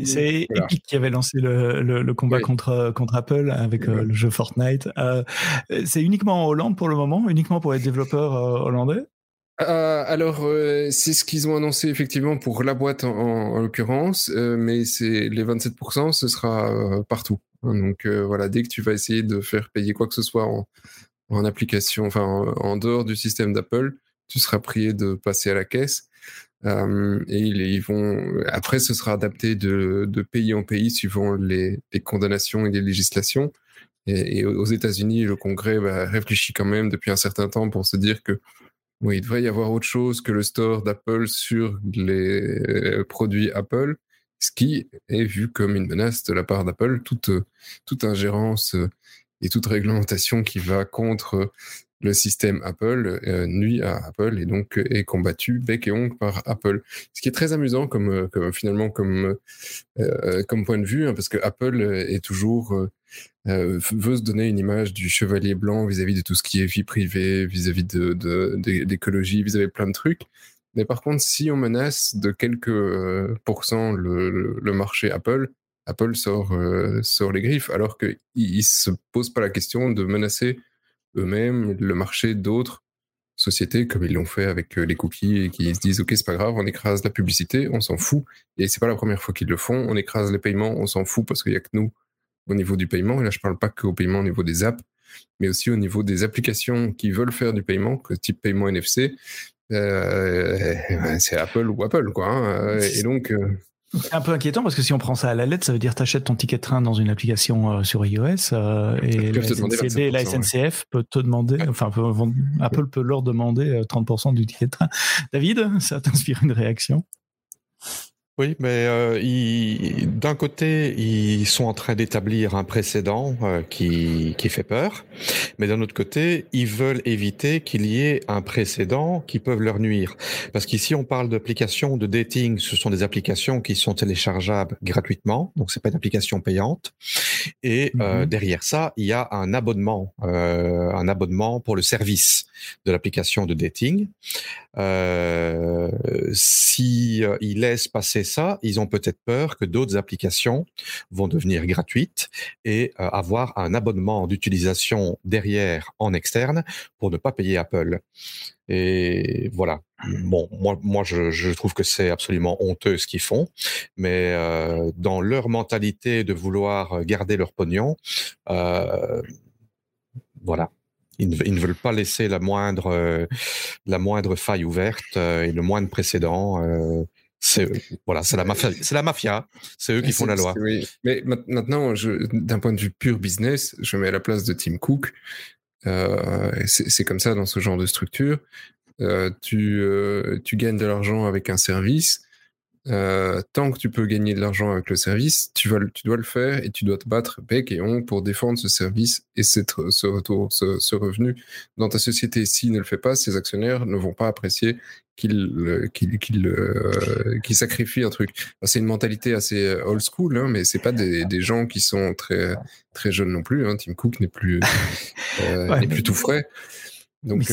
voilà. Epic qui avait lancé le, le, le combat oui. contre, contre Apple avec euh, le jeu Fortnite. Euh, c'est uniquement en Hollande pour le moment, uniquement pour les développeurs hollandais? Euh, alors, euh, c'est ce qu'ils ont annoncé effectivement pour la boîte en, en l'occurrence, euh, mais c'est les 27%, ce sera euh, partout. Donc voilà, dès que tu vas essayer de faire payer quoi que ce soit en, en application, enfin en, dehors du système d'Apple, tu seras prié de passer à la caisse. et ils, ils, vont après, ce sera adapté de, de pays en pays suivant les, les condamnations et les législations. Et, et aux États-Unis, le Congrès bah, réfléchit quand même depuis un certain temps pour se dire que oui, il devrait y avoir autre chose que le store d'Apple sur les produits Apple, ce qui est vu comme une menace de la part d'Apple. Toute, toute ingérence et toute réglementation qui va contre le système Apple euh, nuit à Apple et donc est combattu bec et ongle par Apple. Ce qui est très amusant comme, comme finalement comme, euh, comme point de vue, hein, parce que Apple est toujours euh, veut se donner une image du chevalier blanc vis-à-vis de tout ce qui est vie privée, vis-à-vis de, d'écologie, vis-à-vis de plein de trucs. Mais par contre, si on menace de quelques euh, pourcents le, marché Apple, Apple sort, euh, sort les griffes, alors qu'ils ne se posent pas la question de menacer eux-mêmes le marché d'autres sociétés, comme ils l'ont fait avec les cookies, et qui se disent, OK, c'est pas grave, on écrase la publicité, on s'en fout. Et c'est pas la première fois qu'ils le font, on écrase les paiements, on s'en fout parce qu'il n'y a que nous au niveau du paiement. Et là, je parle pas qu'au paiement au niveau des apps, mais aussi au niveau des applications qui veulent faire du paiement, type paiement NFC. Euh, c'est Apple ou Apple, quoi. Hein. Et donc. Euh, c'est un peu inquiétant parce que si on prend ça à la lettre, ça veut dire que tu achètes ton ticket de train dans une application euh, sur iOS et la, SNCF peut te demander, enfin Apple peut leur demander 30% du ticket de train. David, ça t'inspire une réaction? Oui, mais euh, d'un côté, ils sont en train d'établir un précédent euh, qui, qui fait peur, mais d'un autre côté, ils veulent éviter qu'il y ait un précédent qui peut leur nuire. Parce qu'ici, on parle d'applications de dating, ce sont des applications qui sont téléchargeables gratuitement, donc c'est pas une application payante. Et euh, mm-hmm. derrière ça, il y a un abonnement, euh, un abonnement pour le service de l'application de dating. Euh, si ils laissent passer ça, ils ont peut-être peur que d'autres applications vont devenir gratuites et avoir un abonnement d'utilisation derrière en externe pour ne pas payer Apple. Et voilà. Bon, moi, moi, je, trouve que c'est absolument honteux ce qu'ils font, mais euh, dans leur mentalité de vouloir garder leur pognon, euh, voilà. Ils ne, veulent pas laisser la moindre, euh, la moindre faille ouverte et le moindre précédent. C'est voilà, c'est la mafia, c'est eux qui font la loi. Mais maintenant, d'un point de vue pur business, je mets à la place de Tim Cook. C'est comme ça dans ce genre de structure. tu, tu gagnes de l'argent avec un service euh, tant que tu peux gagner de l'argent avec le service, tu, vas, tu dois le faire et tu dois te battre bec et ongle pour défendre ce service et cette, ce retour, ce, revenu dans ta société. S'il ne le fait pas, ses actionnaires ne vont pas apprécier qu'il qu'il qu'il euh, sacrifie un truc. C'est une mentalité assez euh, old school, hein, mais c'est pas des, des, gens qui sont très très jeunes non plus. Hein. Tim Cook n'est plus euh, plus tout frais. Donc,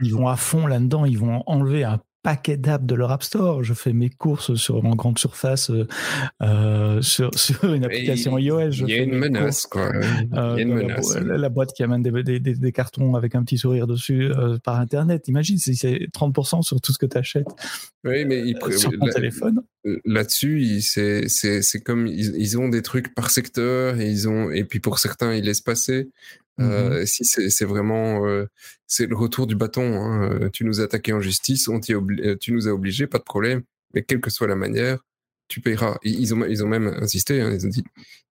ils vont à fond là-dedans, ils vont enlever un paquet d'apps de leur App Store. Je fais mes courses sur en grande surface euh, euh sur, sur, une application iOS. Il y a une menace, quoi. Il y a une menace. La, boîte qui amène des, des, des, cartons avec un petit sourire dessus euh, par Internet. Imagine si c'est 30% sur tout ce que tu achètes. Oui, mais ils, sur ton téléphone. Euh, là-dessus, c'est comme ils, ils, ont des trucs par secteur et ils ont et puis pour certains ils laissent passer. Mmh euh, si c'est vraiment euh, c'est le retour du bâton, hein. Euh, tu nous as attaqué en justice, on tu nous as obligé, pas de problème, mais quelle que soit la manière, tu payeras. Ils ont, ils ont même insisté, hein, ils ont dit,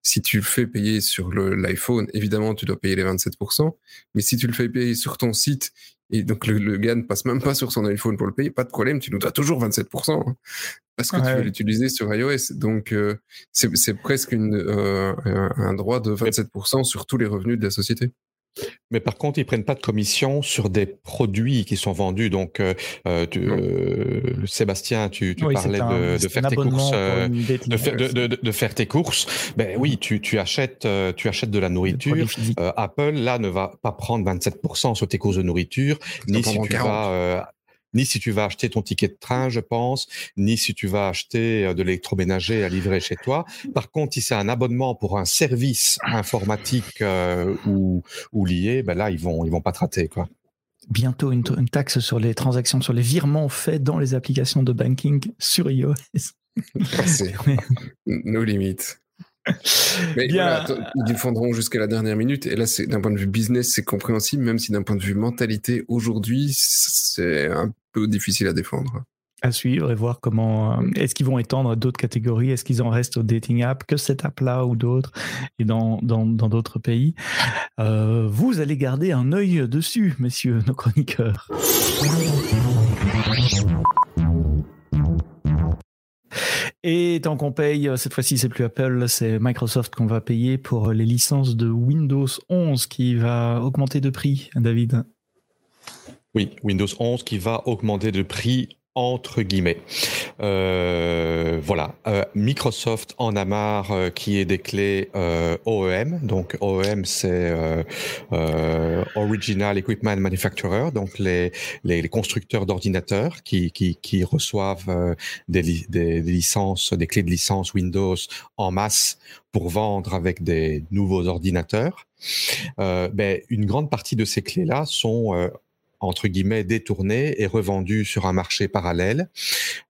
si tu le fais payer sur l'iPhone, évidemment, tu dois payer les 27%, mais si tu le fais payer sur ton site, et donc le, gars ne passe même pas sur son iPhone pour le payer, pas de problème, tu nous dois toujours 27%, hein, parce que tu veux l'utiliser sur iOS. Donc, c'est presque une, un droit de 27% sur tous les revenus de la société. Mais par contre, ils prennent pas de commission sur des produits qui sont vendus. Donc, euh, euh, euh Sébastien, tu, tu parlais de, de, faire tes courses, euh, de, de, faire tes courses. Ben oui, tu, tu achètes, tu achètes de la nourriture. Apple là ne va pas prendre 27% sur tes courses de nourriture, ni si tu vas ni si tu vas acheter ton ticket de train, je pense, ni si tu vas acheter euh, de l'électroménager à livrer chez toi. Par contre, si c'est un abonnement pour un service informatique euh, ou, ou lié, ben là, ils vont, ils vont pas traiter, quoi. Bientôt une, une, taxe sur les transactions, sur les virements faits dans les applications de banking sur iOS. nos limites. Mais voilà, ils défendront jusqu'à la dernière minute. Et là, c'est d'un point de vue business, c'est compréhensible, même si d'un point de vue mentalité, aujourd'hui, c'est un difficile à défendre. À suivre et voir comment euh, est-ce qu'ils vont étendre d'autres catégories, est-ce qu'ils en restent au dating app, que cette app-là ou d'autres, et dans d'autres pays? Euh, vous allez garder un œil dessus, messieurs nos chroniqueurs. Et tant qu'on paye, cette fois-ci c'est plus Apple, c'est Microsoft qu'on va payer pour les licences de Windows 11 qui va augmenter de prix, David. Oui, Windows 11 qui va augmenter de prix entre guillemets. Euh, voilà. Euh, Microsoft en a marre euh, qui est des clés euh, OEM. Donc OEM c'est Original Equipment Manufacturer, donc les, les, les constructeurs d'ordinateurs qui, qui, qui, reçoivent des, des, des, licences, des clés de licence Windows en masse pour vendre avec des nouveaux ordinateurs. ben, une grande partie de ces clés-là sont entre guillemets détournées et revendues sur un marché parallèle.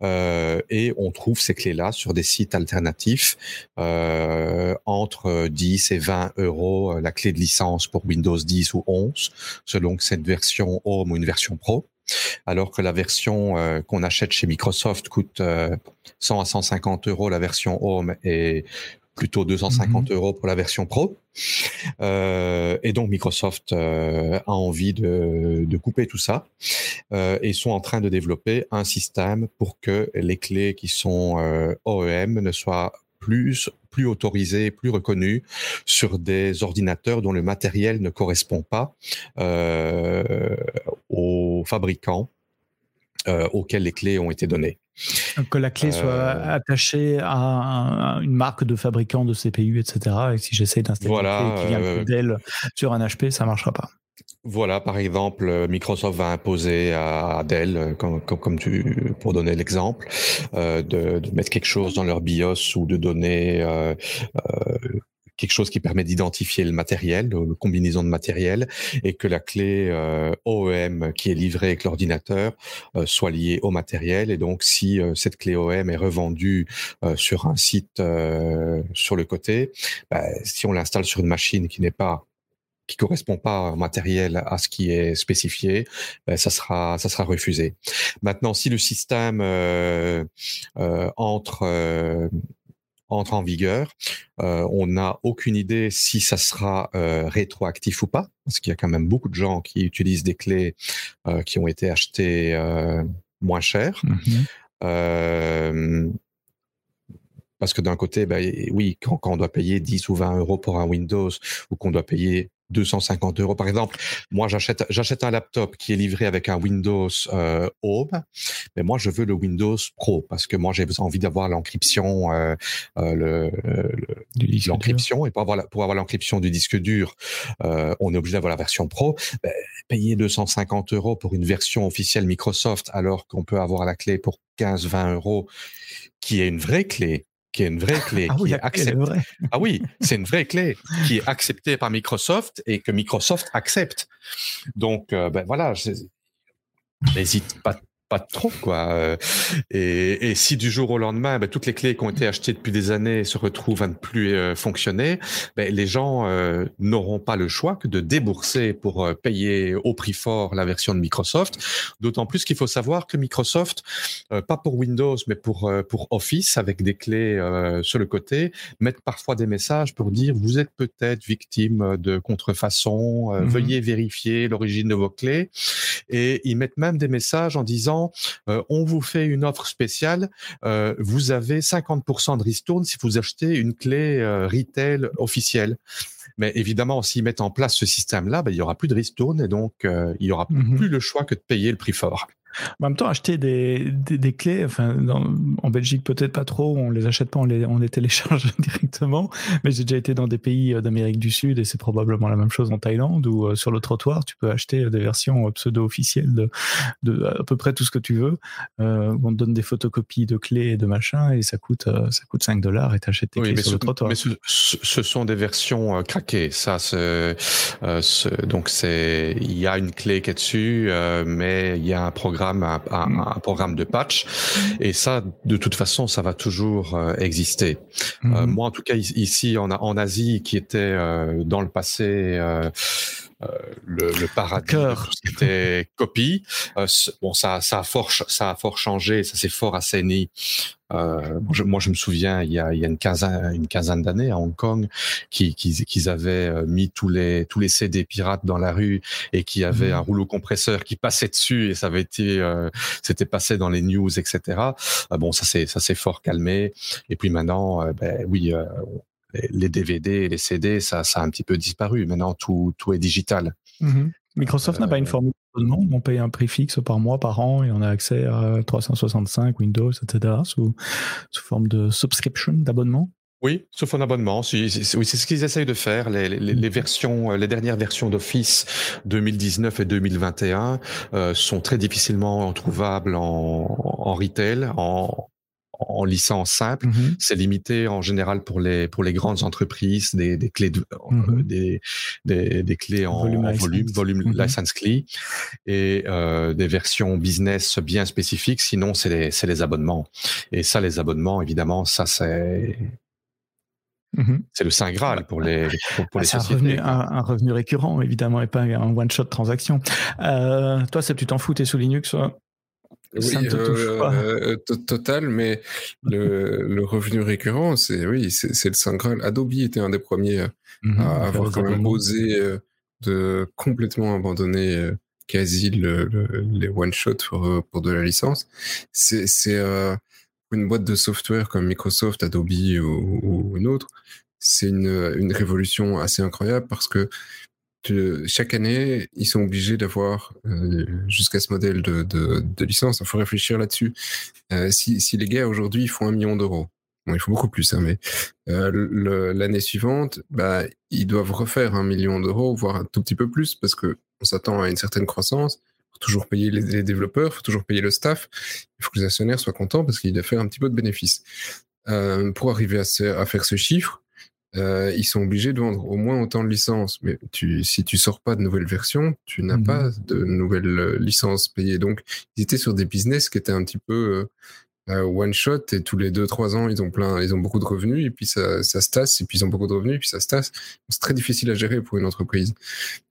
Euh, et on trouve ces clés-là sur des sites alternatifs euh, entre 10 et 20 euros euh, la clé de licence pour Windows 10 ou 11, selon que c'est une version Home ou une version Pro. Alors que la version euh, qu'on achète chez Microsoft coûte 100 à 150 euros la version Home et plutôt 250 mhm. euros pour la version Pro. Euh, et donc Microsoft euh, a envie de, de, couper tout ça euh, et sont en train de développer un système pour que les clés qui sont euh, OEM ne soient plus plus autorisées, plus reconnues sur des ordinateurs dont le matériel ne correspond pas euh, aux fabricants euh, auxquels les clés ont été données. Que la clé soit euh, attachée à, une marque de fabricant de CPU, etc. Et si j'essaie d'installer voilà, une clé qui vient euh, Dell sur un HP, ça marchera pas. Voilà, par exemple, Microsoft va imposer à Dell, comme, comme tu, pour donner l'exemple, euh, de, de, mettre quelque chose dans leur BIOS ou de donner euh, euh, quelque chose qui permet d'identifier le matériel, la combinaison de matériel, et que la clé euh, OEM qui est livrée avec l'ordinateur euh, soit liée au matériel. Et donc, si euh, cette clé OEM est revendue sur un site sur le côté, bah, si on l'installe sur une machine qui n'est pas qui correspond pas au matériel à ce qui est spécifié, ben, ça sera ça sera refusé. Maintenant, si le système entre entre en vigueur. Euh, on n'a aucune idée si ça sera euh, rétroactif ou pas, parce qu'il y a quand même beaucoup de gens qui utilisent des clés euh, qui ont été achetées moins cher. Mm-hmm. Parce que d'un côté, ben, oui, quand, quand, on doit payer 10 ou 20 euros pour un Windows ou qu'on doit payer 250 euros. Par exemple, moi, j'achète, j'achète un laptop qui est livré avec un Windows euh, Home, mais moi, je veux le Windows Pro parce que moi, j'ai envie d'avoir l'encryption, euh, euh, le, le l'encryption et pour avoir, pour avoir l'encryption du disque dur, euh, on est obligé d'avoir la version Pro. Ben, payer 250 euros pour une version officielle Microsoft alors qu'on peut avoir la clé pour 15-20 euros, qui est une vraie clé, qui est une vraie clé. Ah, qui oui, est acceptée. ah oui, c'est une vraie clé qui est acceptée par Microsoft et que Microsoft accepte. Donc, euh, ben voilà, n'hésite pas pas trop quoi. Euh, et, et, si du jour au lendemain, ben, toutes les clés qui ont été achetées depuis des années se retrouvent à ne plus euh, fonctionner, ben, les gens euh, n'auront pas le choix que de débourser pour euh, payer au prix fort la version de Microsoft. D'autant plus qu'il faut savoir que Microsoft, pas pour Windows, mais pour pour Office, avec des clés sur le côté, mettent parfois des messages pour dire vous êtes peut-être victime de contrefaçon, mmh veuillez vérifier l'origine de vos clés. Et ils mettent même des messages en disant euh, on vous fait une offre spéciale, euh, vous avez 50% de ristourne si vous achetez une clé euh, retail officielle. Mais évidemment, s'ils mettent en place ce système-là, ben, il y aura plus de ristourne et donc il y aura mmh plus le choix que de payer le prix fort. En même temps, acheter des, des, des clés, enfin, dans, en Belgique peut-être pas trop, on les achète pas, on les, on les télécharge directement. Mais j'ai déjà été dans des pays euh, d'Amérique du Sud et c'est probablement la même chose en Thaïlande où euh, sur le trottoir tu peux acheter des versions euh, pseudo-officielles de, de à peu près tout ce que tu veux. Euh, on te donne des photocopies de clés et de machin et ça coûte ça coûte 5 dollars et t'achètes tes oui, clés sur ce, le trottoir. Mais ce, ce sont des versions craquées, ça. Euh, donc c'est il y a une clé qui est dessus, mais il y a un programme programme, un, un, mm. un, programme de patch. Et ça, de toute façon, ça va toujours euh, exister. Mm -hmm. euh, moi, en tout cas, ici en, en Asie, qui était euh, dans le passé le, le, paradis de tout ce qui était copie. Euh, bon, ça, ça a fort, ça a fort changé, ça s'est fort assaini. Euh, je, moi, je me souviens, il y a, il y a une quinzaine, une quinzaine d'années à Hong Kong, qu'ils qui, qui avaient euh, mis tous les tous les CD pirates dans la rue et qui avait mmh. un rouleau compresseur qui passait dessus et ça avait été, euh, c'était passé dans les news, etc. Euh, bon, ça c'est ça s'est fort calmé. Et puis maintenant, euh, ben oui, les DVD et les CD, ça, ça a un petit peu disparu. Maintenant, tout, tout est digital. Mmh Microsoft n'a pas une formule d'abonnement On paye un prix fixe par mois, par an, et on a accès à 365, Windows, etc., sous, sous forme de subscription, d'abonnement oui, sauf un abonnement. Oui, c'est ce qu'ils essayent de faire. Les, les, les, versions, les dernières versions d'Office 2019 et 2021 euh, sont très difficilement trouvables en, en retail, en, en licence simple. Mm-hmm. C'est limité en général pour les pour les grandes entreprises des, des clés de, mm-hmm. des, des, des, clés en volume, en volume, volume mm-hmm. license clé et euh, des versions business bien spécifiques. Sinon, c'est les les abonnements. Et ça, les abonnements, évidemment, ça c'est c'est le saint graal pour les, pour, pour ah, les sociétés. Un revenu, un, un revenu, récurrent, évidemment, et pas un one-shot transaction. Euh, toi, c'est tu t'en fous, t'es sous Linux oui, euh, total, mais le, le, revenu récurrent, c'est oui, c'est le saint graal. Adobe était un des premiers mmh, à avoir quand même osé euh, de complètement abandonner euh, quasi le, le, les one shot pour, pour de la licence. C'est euh, une boîte de software comme Microsoft, Adobe ou, ou une autre. C'est une, une révolution assez incroyable parce que chaque année, ils sont obligés d'avoir euh, jusqu'à ce modèle de, de, de licence. Il faut réfléchir là-dessus. Euh, si, si, les gars aujourd'hui font un million d'euros, bon, il faut beaucoup plus, hein, mais euh, l'année suivante, bah, ils doivent refaire un million d'euros, voire un tout petit peu plus, parce que on s'attend à une certaine croissance. Il faut toujours payer les, développeurs, il faut toujours payer le staff. Il faut que les actionnaires soient contents parce qu'ils doivent faire un petit peu de bénéfices. Euh, pour arriver à faire ce chiffre, euh, ils sont obligés de vendre au moins autant de licences. Mais tu, si tu sors pas de nouvelles versions, tu n'as mmh pas de nouvelles euh, licences payées. Donc, ils étaient sur des business qui étaient un petit peu euh, one shot et tous les deux trois ans, ils ont plein, ils ont beaucoup de revenus et puis ça, ça se tasse et puis ils ont beaucoup de revenus et puis ça se tasse. C'est très difficile à gérer pour une entreprise.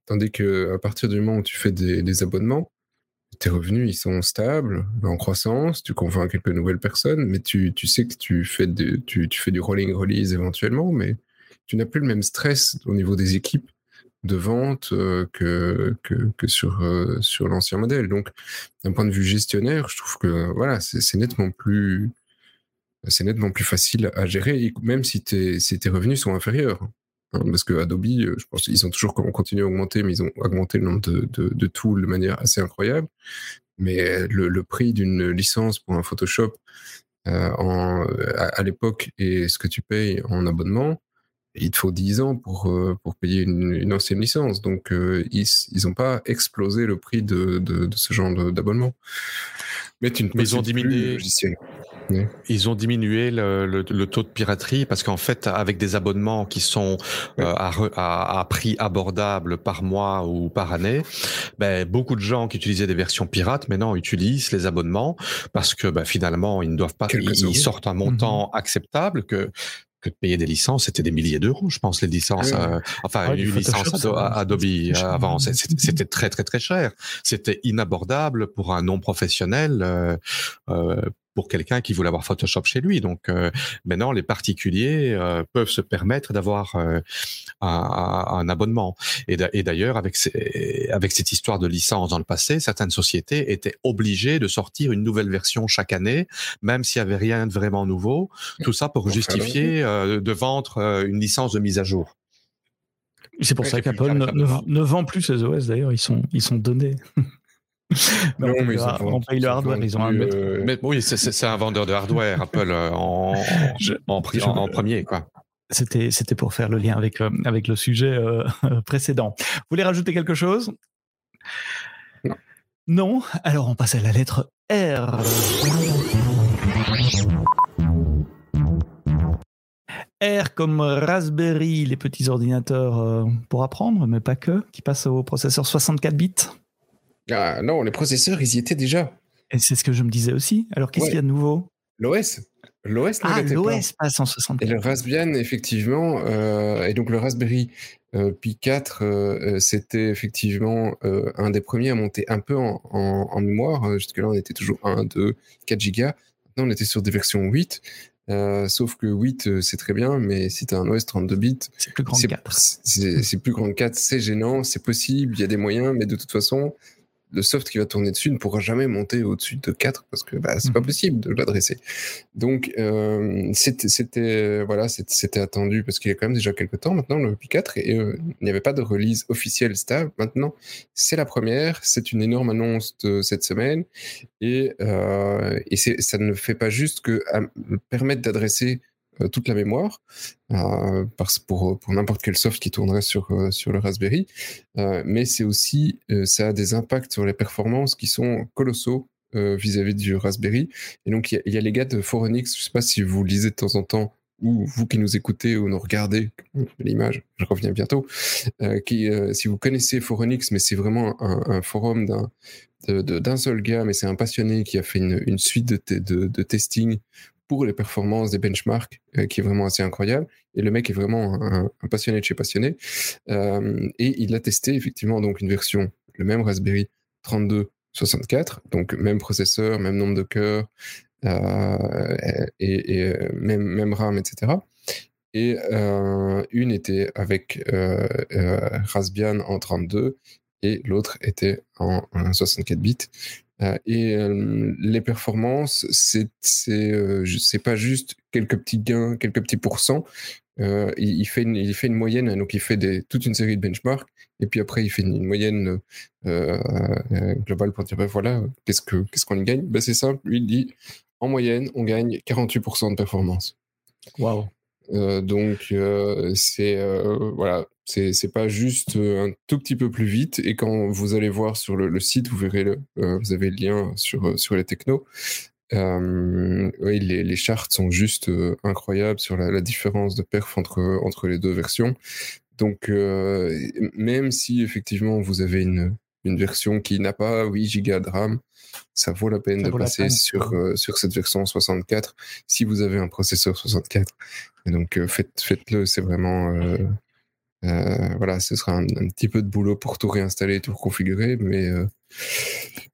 Tandis que à partir du moment où tu fais des, des abonnements, tes revenus ils sont stables, en croissance, tu convaincs quelques nouvelles personnes, mais tu, tu sais que tu fais, de, tu, tu fais du rolling release éventuellement, mais tu n'as plus le même stress au niveau des équipes de vente euh, que, que, sur, euh, sur l'ancien modèle. Donc, d'un point de vue gestionnaire, je trouve que voilà, c'est nettement plus c'est nettement plus facile à gérer, même si tes, si tes revenus sont inférieurs. Hein, parce que Adobe, euh, je pense qu'ils ont toujours continué à augmenter, mais ils ont augmenté le nombre de, de, de tools de manière assez incroyable. Mais le, prix d'une licence pour un Photoshop à, à l'époque et ce que tu payes en abonnement, il te faut 10 ans pour, euh, pour payer une, une ancienne licence. Donc, euh, ils n'ont pas explosé le prix de, de, de ce genre d'abonnement. Mais, ils ont diminué. Oui. Ils ont diminué le, le, le, taux de piraterie parce qu'en fait, avec des abonnements qui sont euh, à, à, à, prix abordable par mois ou par année, ben, beaucoup de gens qui utilisaient des versions pirates maintenant utilisent les abonnements parce que ben, finalement, ils ne doivent pas, ils, ils, sortent un montant mmh. acceptable que que de payer des licences, c'était des milliers d'euros, je pense, les licences. Euh, enfin, une licence Adobe euh, avant, c'était très très très cher. C'était inabordable pour un non professionnel. Euh, euh pour quelqu'un qui voulait avoir Photoshop chez lui. Donc euh, maintenant, les particuliers euh, peuvent se permettre d'avoir euh, un, un, abonnement. Et d'ailleurs, avec, avec cette histoire de licence dans le passé, certaines sociétés étaient obligées de sortir une nouvelle version chaque année, même s'il n'y avait rien de vraiment nouveau. Tout ça pour justifier euh, de vendre euh, une licence de mise à jour. C'est pour ça qu'Apple ne, ne, vend plus ses OS d'ailleurs, ils sont, ils sont donnés. non, mais ils on paye le hardware, ils ont un euh... mais, Oui, c'est un vendeur de hardware, Apple, en, je, en, je, en, en, premier, quoi. C'était, c'était pour faire le lien avec, euh, avec le sujet euh, précédent. Vous voulez rajouter quelque chose? Non. Non? Alors on passe à la lettre R. R comme Raspberry, les petits ordinateurs pour apprendre, mais pas que, qui passent au processeur 64 bits. Ah, non, les processeurs, ils y étaient déjà. Et c'est ce que je me disais aussi. Alors, qu'est-ce ouais. qu'il y a de nouveau? L'OS. L'OS Ah, l'OS passe en 64. Et le Raspbian, effectivement, euh, et donc le Raspberry euh, Pi 4, euh, c'était effectivement un des premiers à monter un peu en, en, en mémoire. Jusque-là, on était toujours 1, 2, 4 gigas. Maintenant, on était sur des versions 8. Euh, sauf que 8, c'est très bien, mais si tu as un OS 32 bits, c'est plus grand que 4. C'est plus grand que 4, c'est gênant, c'est possible, il y a des moyens, mais de toute façon, le soft qui va tourner dessus ne pourra jamais monter au-dessus de 4 parce que bah, c'est pas mhm. possible de l'adresser. Donc euh, c'était voilà, c'était attendu parce qu'il y a quand même déjà quelques temps maintenant le Pi 4 et euh, il n'y avait pas de release officielle stable. Maintenant, c'est la première, c'est une énorme annonce de cette semaine et, euh, et ça ne fait pas juste que permettre d'adresser toute la mémoire euh, pour, n'importe quel soft qui tournerait sur, euh, le Raspberry. mais c'est aussi, ça a des impacts sur les performances qui sont colossaux vis-à-vis du Raspberry. Et donc, il y, a les gars de Foronix, je ne sais pas si vous lisez de temps en temps, ou vous qui nous écoutez ou nous regardez, l'image, je reviens bientôt, si vous connaissez Foronix, mais c'est vraiment un, forum d'un seul gars, mais c'est un passionné qui a fait une, suite de, de, testing pour les performances des benchmarks, euh, qui est vraiment assez incroyable. Et le mec est vraiment un, passionné de chez passionné. Euh, et il a testé effectivement donc une version, le même Raspberry 3264, donc même processeur, même nombre de cœurs, euh, et, même, même RAM, etc. Et une était avec Raspbian en 32 et l'autre était en, en 64 bits. Euh, et euh, les performances, c'est euh, c'est pas juste quelques petits gains, quelques petits pourcents. il, fait une, il fait une moyenne, donc il fait des, toute une série de benchmarks, et puis après il fait une, moyenne globale pour dire ben voilà, qu'est-ce que qu'est-ce qu'on gagne? Ben C'est simple, lui il dit en moyenne on gagne 48% de performance. Waouh. donc c'est voilà, c'est pas juste euh, un tout petit peu plus vite. Et quand vous allez voir sur le, site, vous verrez, le, euh, vous avez le lien sur, euh, sur les technos. oui, les, les charts sont juste incroyables sur la, différence de perf entre, entre les deux versions. Donc, même si effectivement vous avez une, une version qui n'a pas 8 Go de RAM, ça vaut la peine de passer sur, sur cette version 64 si vous avez un processeur 64. Donc, faites, faites-le, c'est vraiment, euh, voilà, ce sera un, petit peu de boulot pour tout réinstaller tout reconfigurer, mais euh,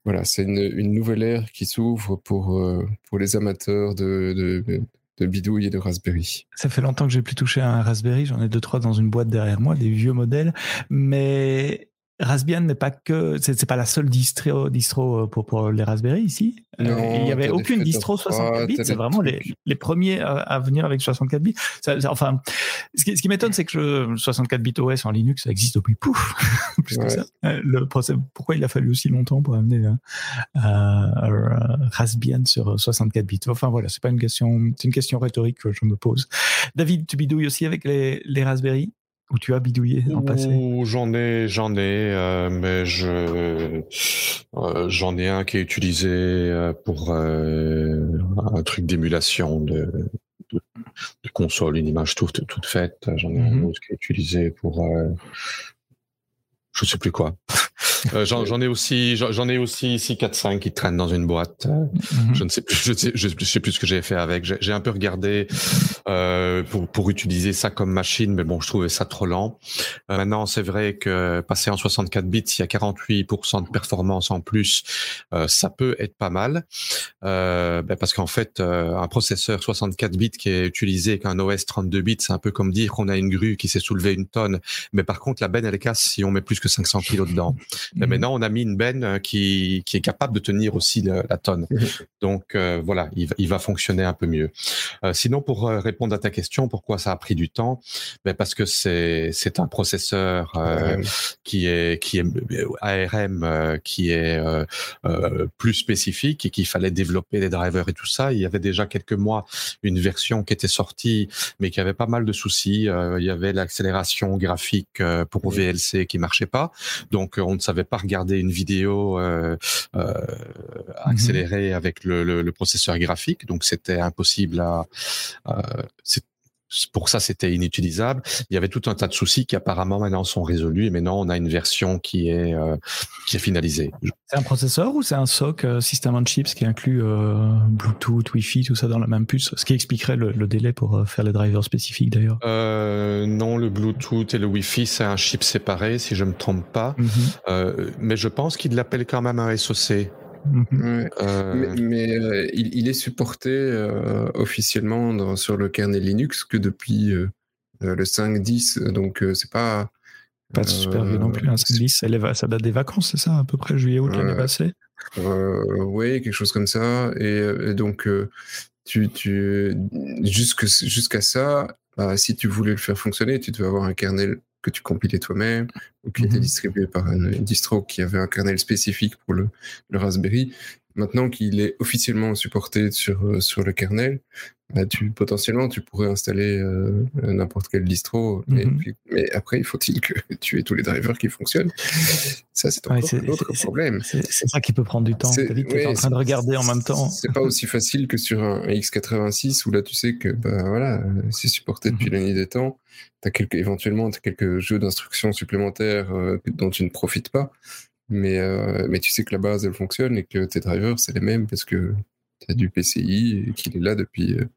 voilà, c'est une, nouvelle ère qui s'ouvre pour, euh, pour les amateurs de, de, de, bidouille et de Raspberry. Ça fait longtemps que j'ai plus touché à un Raspberry, j'en ai deux trois dans une boîte derrière moi, des vieux modèles, mais Raspbian n'est pas que, c'est pas la seule distro, distro euh, pour, pour les Raspberry ici. Euh, il n'y avait aucune distro 64 bits. C'est vraiment les, les, premiers à, venir avec 64 bits. enfin, ce qui, ce qui m'étonne, c'est que 64 bits OS en Linux, ça existe depuis pouf, plus que ça. Euh, le procès, pourquoi il a fallu aussi longtemps pour amener euh, Raspbian sur 64 bits? Enfin voilà, c'est pas une question, c'est une question rhétorique que je me pose. David, tu bidouilles aussi avec les, les Raspberry? Ou tu as bidouillé en passé? J'en ai, j'en ai, euh, mais je euh, j'en ai un qui est utilisé euh, pour un truc d'émulation de, de, console, une image toute, toute faite. J'en ai un mmh autre qui est utilisé pour je sais plus quoi. Euh, j'en ai aussi, j'en ai aussi ici 4-5 qui traînent dans une boîte. Mhm. Je ne sais plus, je sais, je, sais plus ce que j'ai fait avec. J'ai un peu regardé euh, pour, pour utiliser ça comme machine, mais bon, je trouvais ça trop lent. Euh, maintenant, c'est vrai que passer en 64 bits, s'il y a 48% de performance en plus, euh, ça peut être pas mal. Euh, ben parce qu'en fait, euh, un processeur 64 bits qui est utilisé avec un OS 32 bits, c'est un peu comme dire qu'on a une grue qui s'est soulevée une tonne, mais par contre la benne elle casse si on met plus que 500 kilos dedans. Mais mhm. maintenant, on a mis une benne euh, qui, qui est capable de tenir aussi la, tonne. Mhm. Donc euh, voilà, il, il, va fonctionner un peu mieux. Euh, sinon, pour répondre à ta question, pourquoi ça a pris du temps? Ben Parce que c'est c'est un processeur euh, qui est qui est ARM qui est plus spécifique et qu'il fallait développer des drivers et tout ça. Il y avait déjà quelques mois une version qui était sortie, mais qui avait pas mal de soucis. il y avait l'accélération graphique pour VLC qui marchait pas, donc on ne savait pas regarder une vidéo euh, euh, accélérée avec le, le, processeur graphique, donc c'était impossible à. Euh, pour ça, c'était inutilisable. Il y avait tout un tas de soucis qui apparemment maintenant sont résolus et maintenant on a une version qui est euh, qui est finalisée. C'est un processeur ou c'est un SOC euh, System on Chips qui inclut euh, Bluetooth, Wi-Fi, tout ça dans la même puce? Ce qui expliquerait le, délai pour faire les drivers spécifiques d'ailleurs. non, le Bluetooth et le Wi-Fi c'est un chip séparé si je me trompe pas, mhm. mais je pense qu'il l'appelle quand même un SoC. Mhm. Euh, mais, euh, il, est supporté euh, officiellement sur le kernel Linux que depuis le 5.10, donc c'est pas Pas de super vieux non plus, hein, ça, ça date des vacances, c'est ça, à peu près juillet-août l'année passée? Oui, quelque chose comme ça. Et, donc, tu, tu, jusqu'à ça, bah, si tu voulais le faire fonctionner, tu devais avoir un kernel que tu compilais toi-même ou qui était mmh distribué par une, distro qui avait un kernel spécifique pour le, le Raspberry. Maintenant qu'il est officiellement supporté sur, euh, sur le kernel, bah, tu, potentiellement, tu pourrais installer euh, n'importe quel distro. Mhm. mais après, il faut-il que tu aies tous les drivers qui fonctionnent? Ça, c'est un autre problème. C'est ça qui peut prendre du temps. Tu es en train de regarder en même temps. C'est pas aussi facile que sur un x86 où là, tu sais que bah, voilà, c'est supporté depuis la nuit des temps. As quelques, éventuellement, tu as quelques jeux d'instructions supplémentaires euh, dont tu ne profites pas. Mais, euh, mais tu sais que la base, elle fonctionne et que tes drivers, c'est les mêmes parce que du PCI et qu'il est là depuis, euh,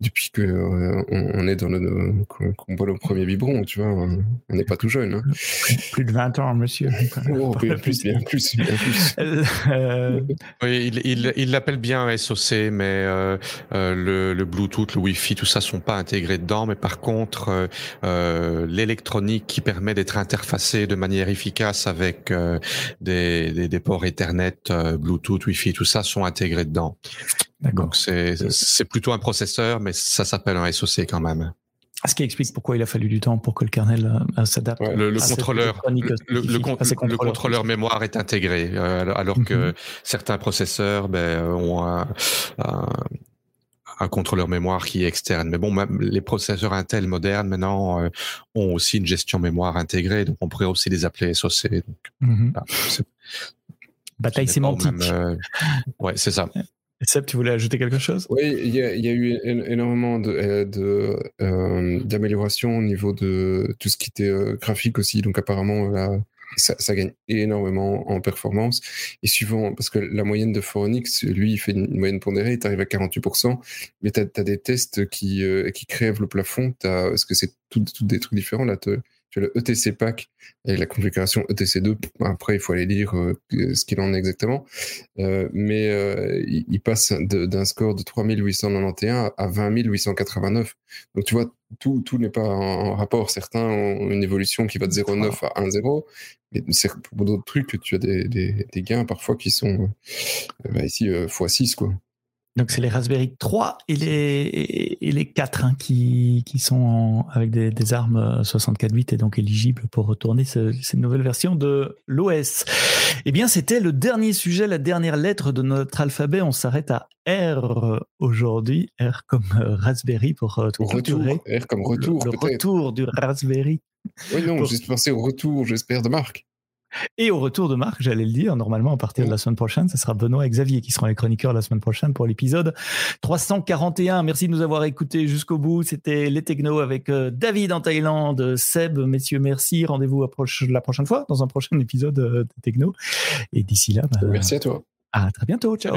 depuis que euh, on, est dans le qu'on voit le premier biberon, tu vois. On n'est pas tout jeune. Hein. Plus de 20 ans, monsieur. oh, bien plus, bien plus, bien plus. oui, il l'appelle bien SOC, mais le, le, Bluetooth, le Wi-Fi, tout ça sont pas intégrés dedans. Mais par contre, l'électronique qui permet d'être interfacé de manière efficace avec des, des, des, ports Ethernet, Bluetooth, Wi-Fi, tout ça sont intégrés dedans. Donc c'est plutôt un processeur, mais ça s'appelle un SoC quand même. Ce qui explique pourquoi il a fallu du temps pour que le kernel euh, s'adapte. Le, contrôleur, le, contrôleur mémoire est intégré, euh, alors que mhm. certains processeurs ben, ont un, un, contrôleur mémoire qui est externe. Mais bon, même les processeurs Intel modernes maintenant euh, ont aussi une gestion mémoire intégrée, donc on pourrait aussi les appeler SoC. Donc, mhm. Bataille sémantique. ouais, c'est ça. Seb, tu voulais ajouter quelque chose? Oui, il y, a eu énormément euh, euh, d'améliorations de, au niveau de tout ce qui était euh, graphique aussi. Donc apparemment, ça, gagne énormément en performance. Et suivant, parce que la moyenne de Phoronix, lui, il fait une moyenne pondérée, tu arrives à 48%, mais tu as, des tests qui, qui crèvent le plafond, parce que c'est tout, des trucs différents. Là, le ETC pack et la configuration ETC2. Après, il faut aller lire euh, ce qu'il en est exactement. Euh, mais euh, il, passe d'un score de 3891 à 20 889. Donc, tu vois, tout, tout n'est pas en, rapport. Certains ont une évolution qui va de 0,9 à 1,0. Mais pour d'autres trucs, tu as des, gains parfois qui sont bah, ici x6, quoi. Donc c'est les Raspberry 3 et les, et les 4 hein, qui, qui sont avec des, des armes 64 bits et donc éligibles pour retourner ce, cette nouvelle version de l'OS. Eh bien c'était le dernier sujet, la dernière lettre de notre alphabet. On s'arrête à R aujourd'hui. R comme euh, Raspberry pour euh, retour. R comme retour. Le, retour du Raspberry. Oui non, j'ai pensé au retour, j'espère, de Marc. Et au retour de Marc, j'allais le dire, normalement à partir de la semaine prochaine, ce sera Benoît et Xavier qui seront les chroniqueurs la semaine prochaine pour l'épisode 341. Merci de nous avoir écoutés jusqu'au bout. C'était les technos avec euh, David en Thaïlande, Seb, messieurs, merci. Rendez-vous la prochaine fois dans un prochain épisode euh, de Techno. Et d'ici là, bah, merci à toi. À très bientôt. Ciao.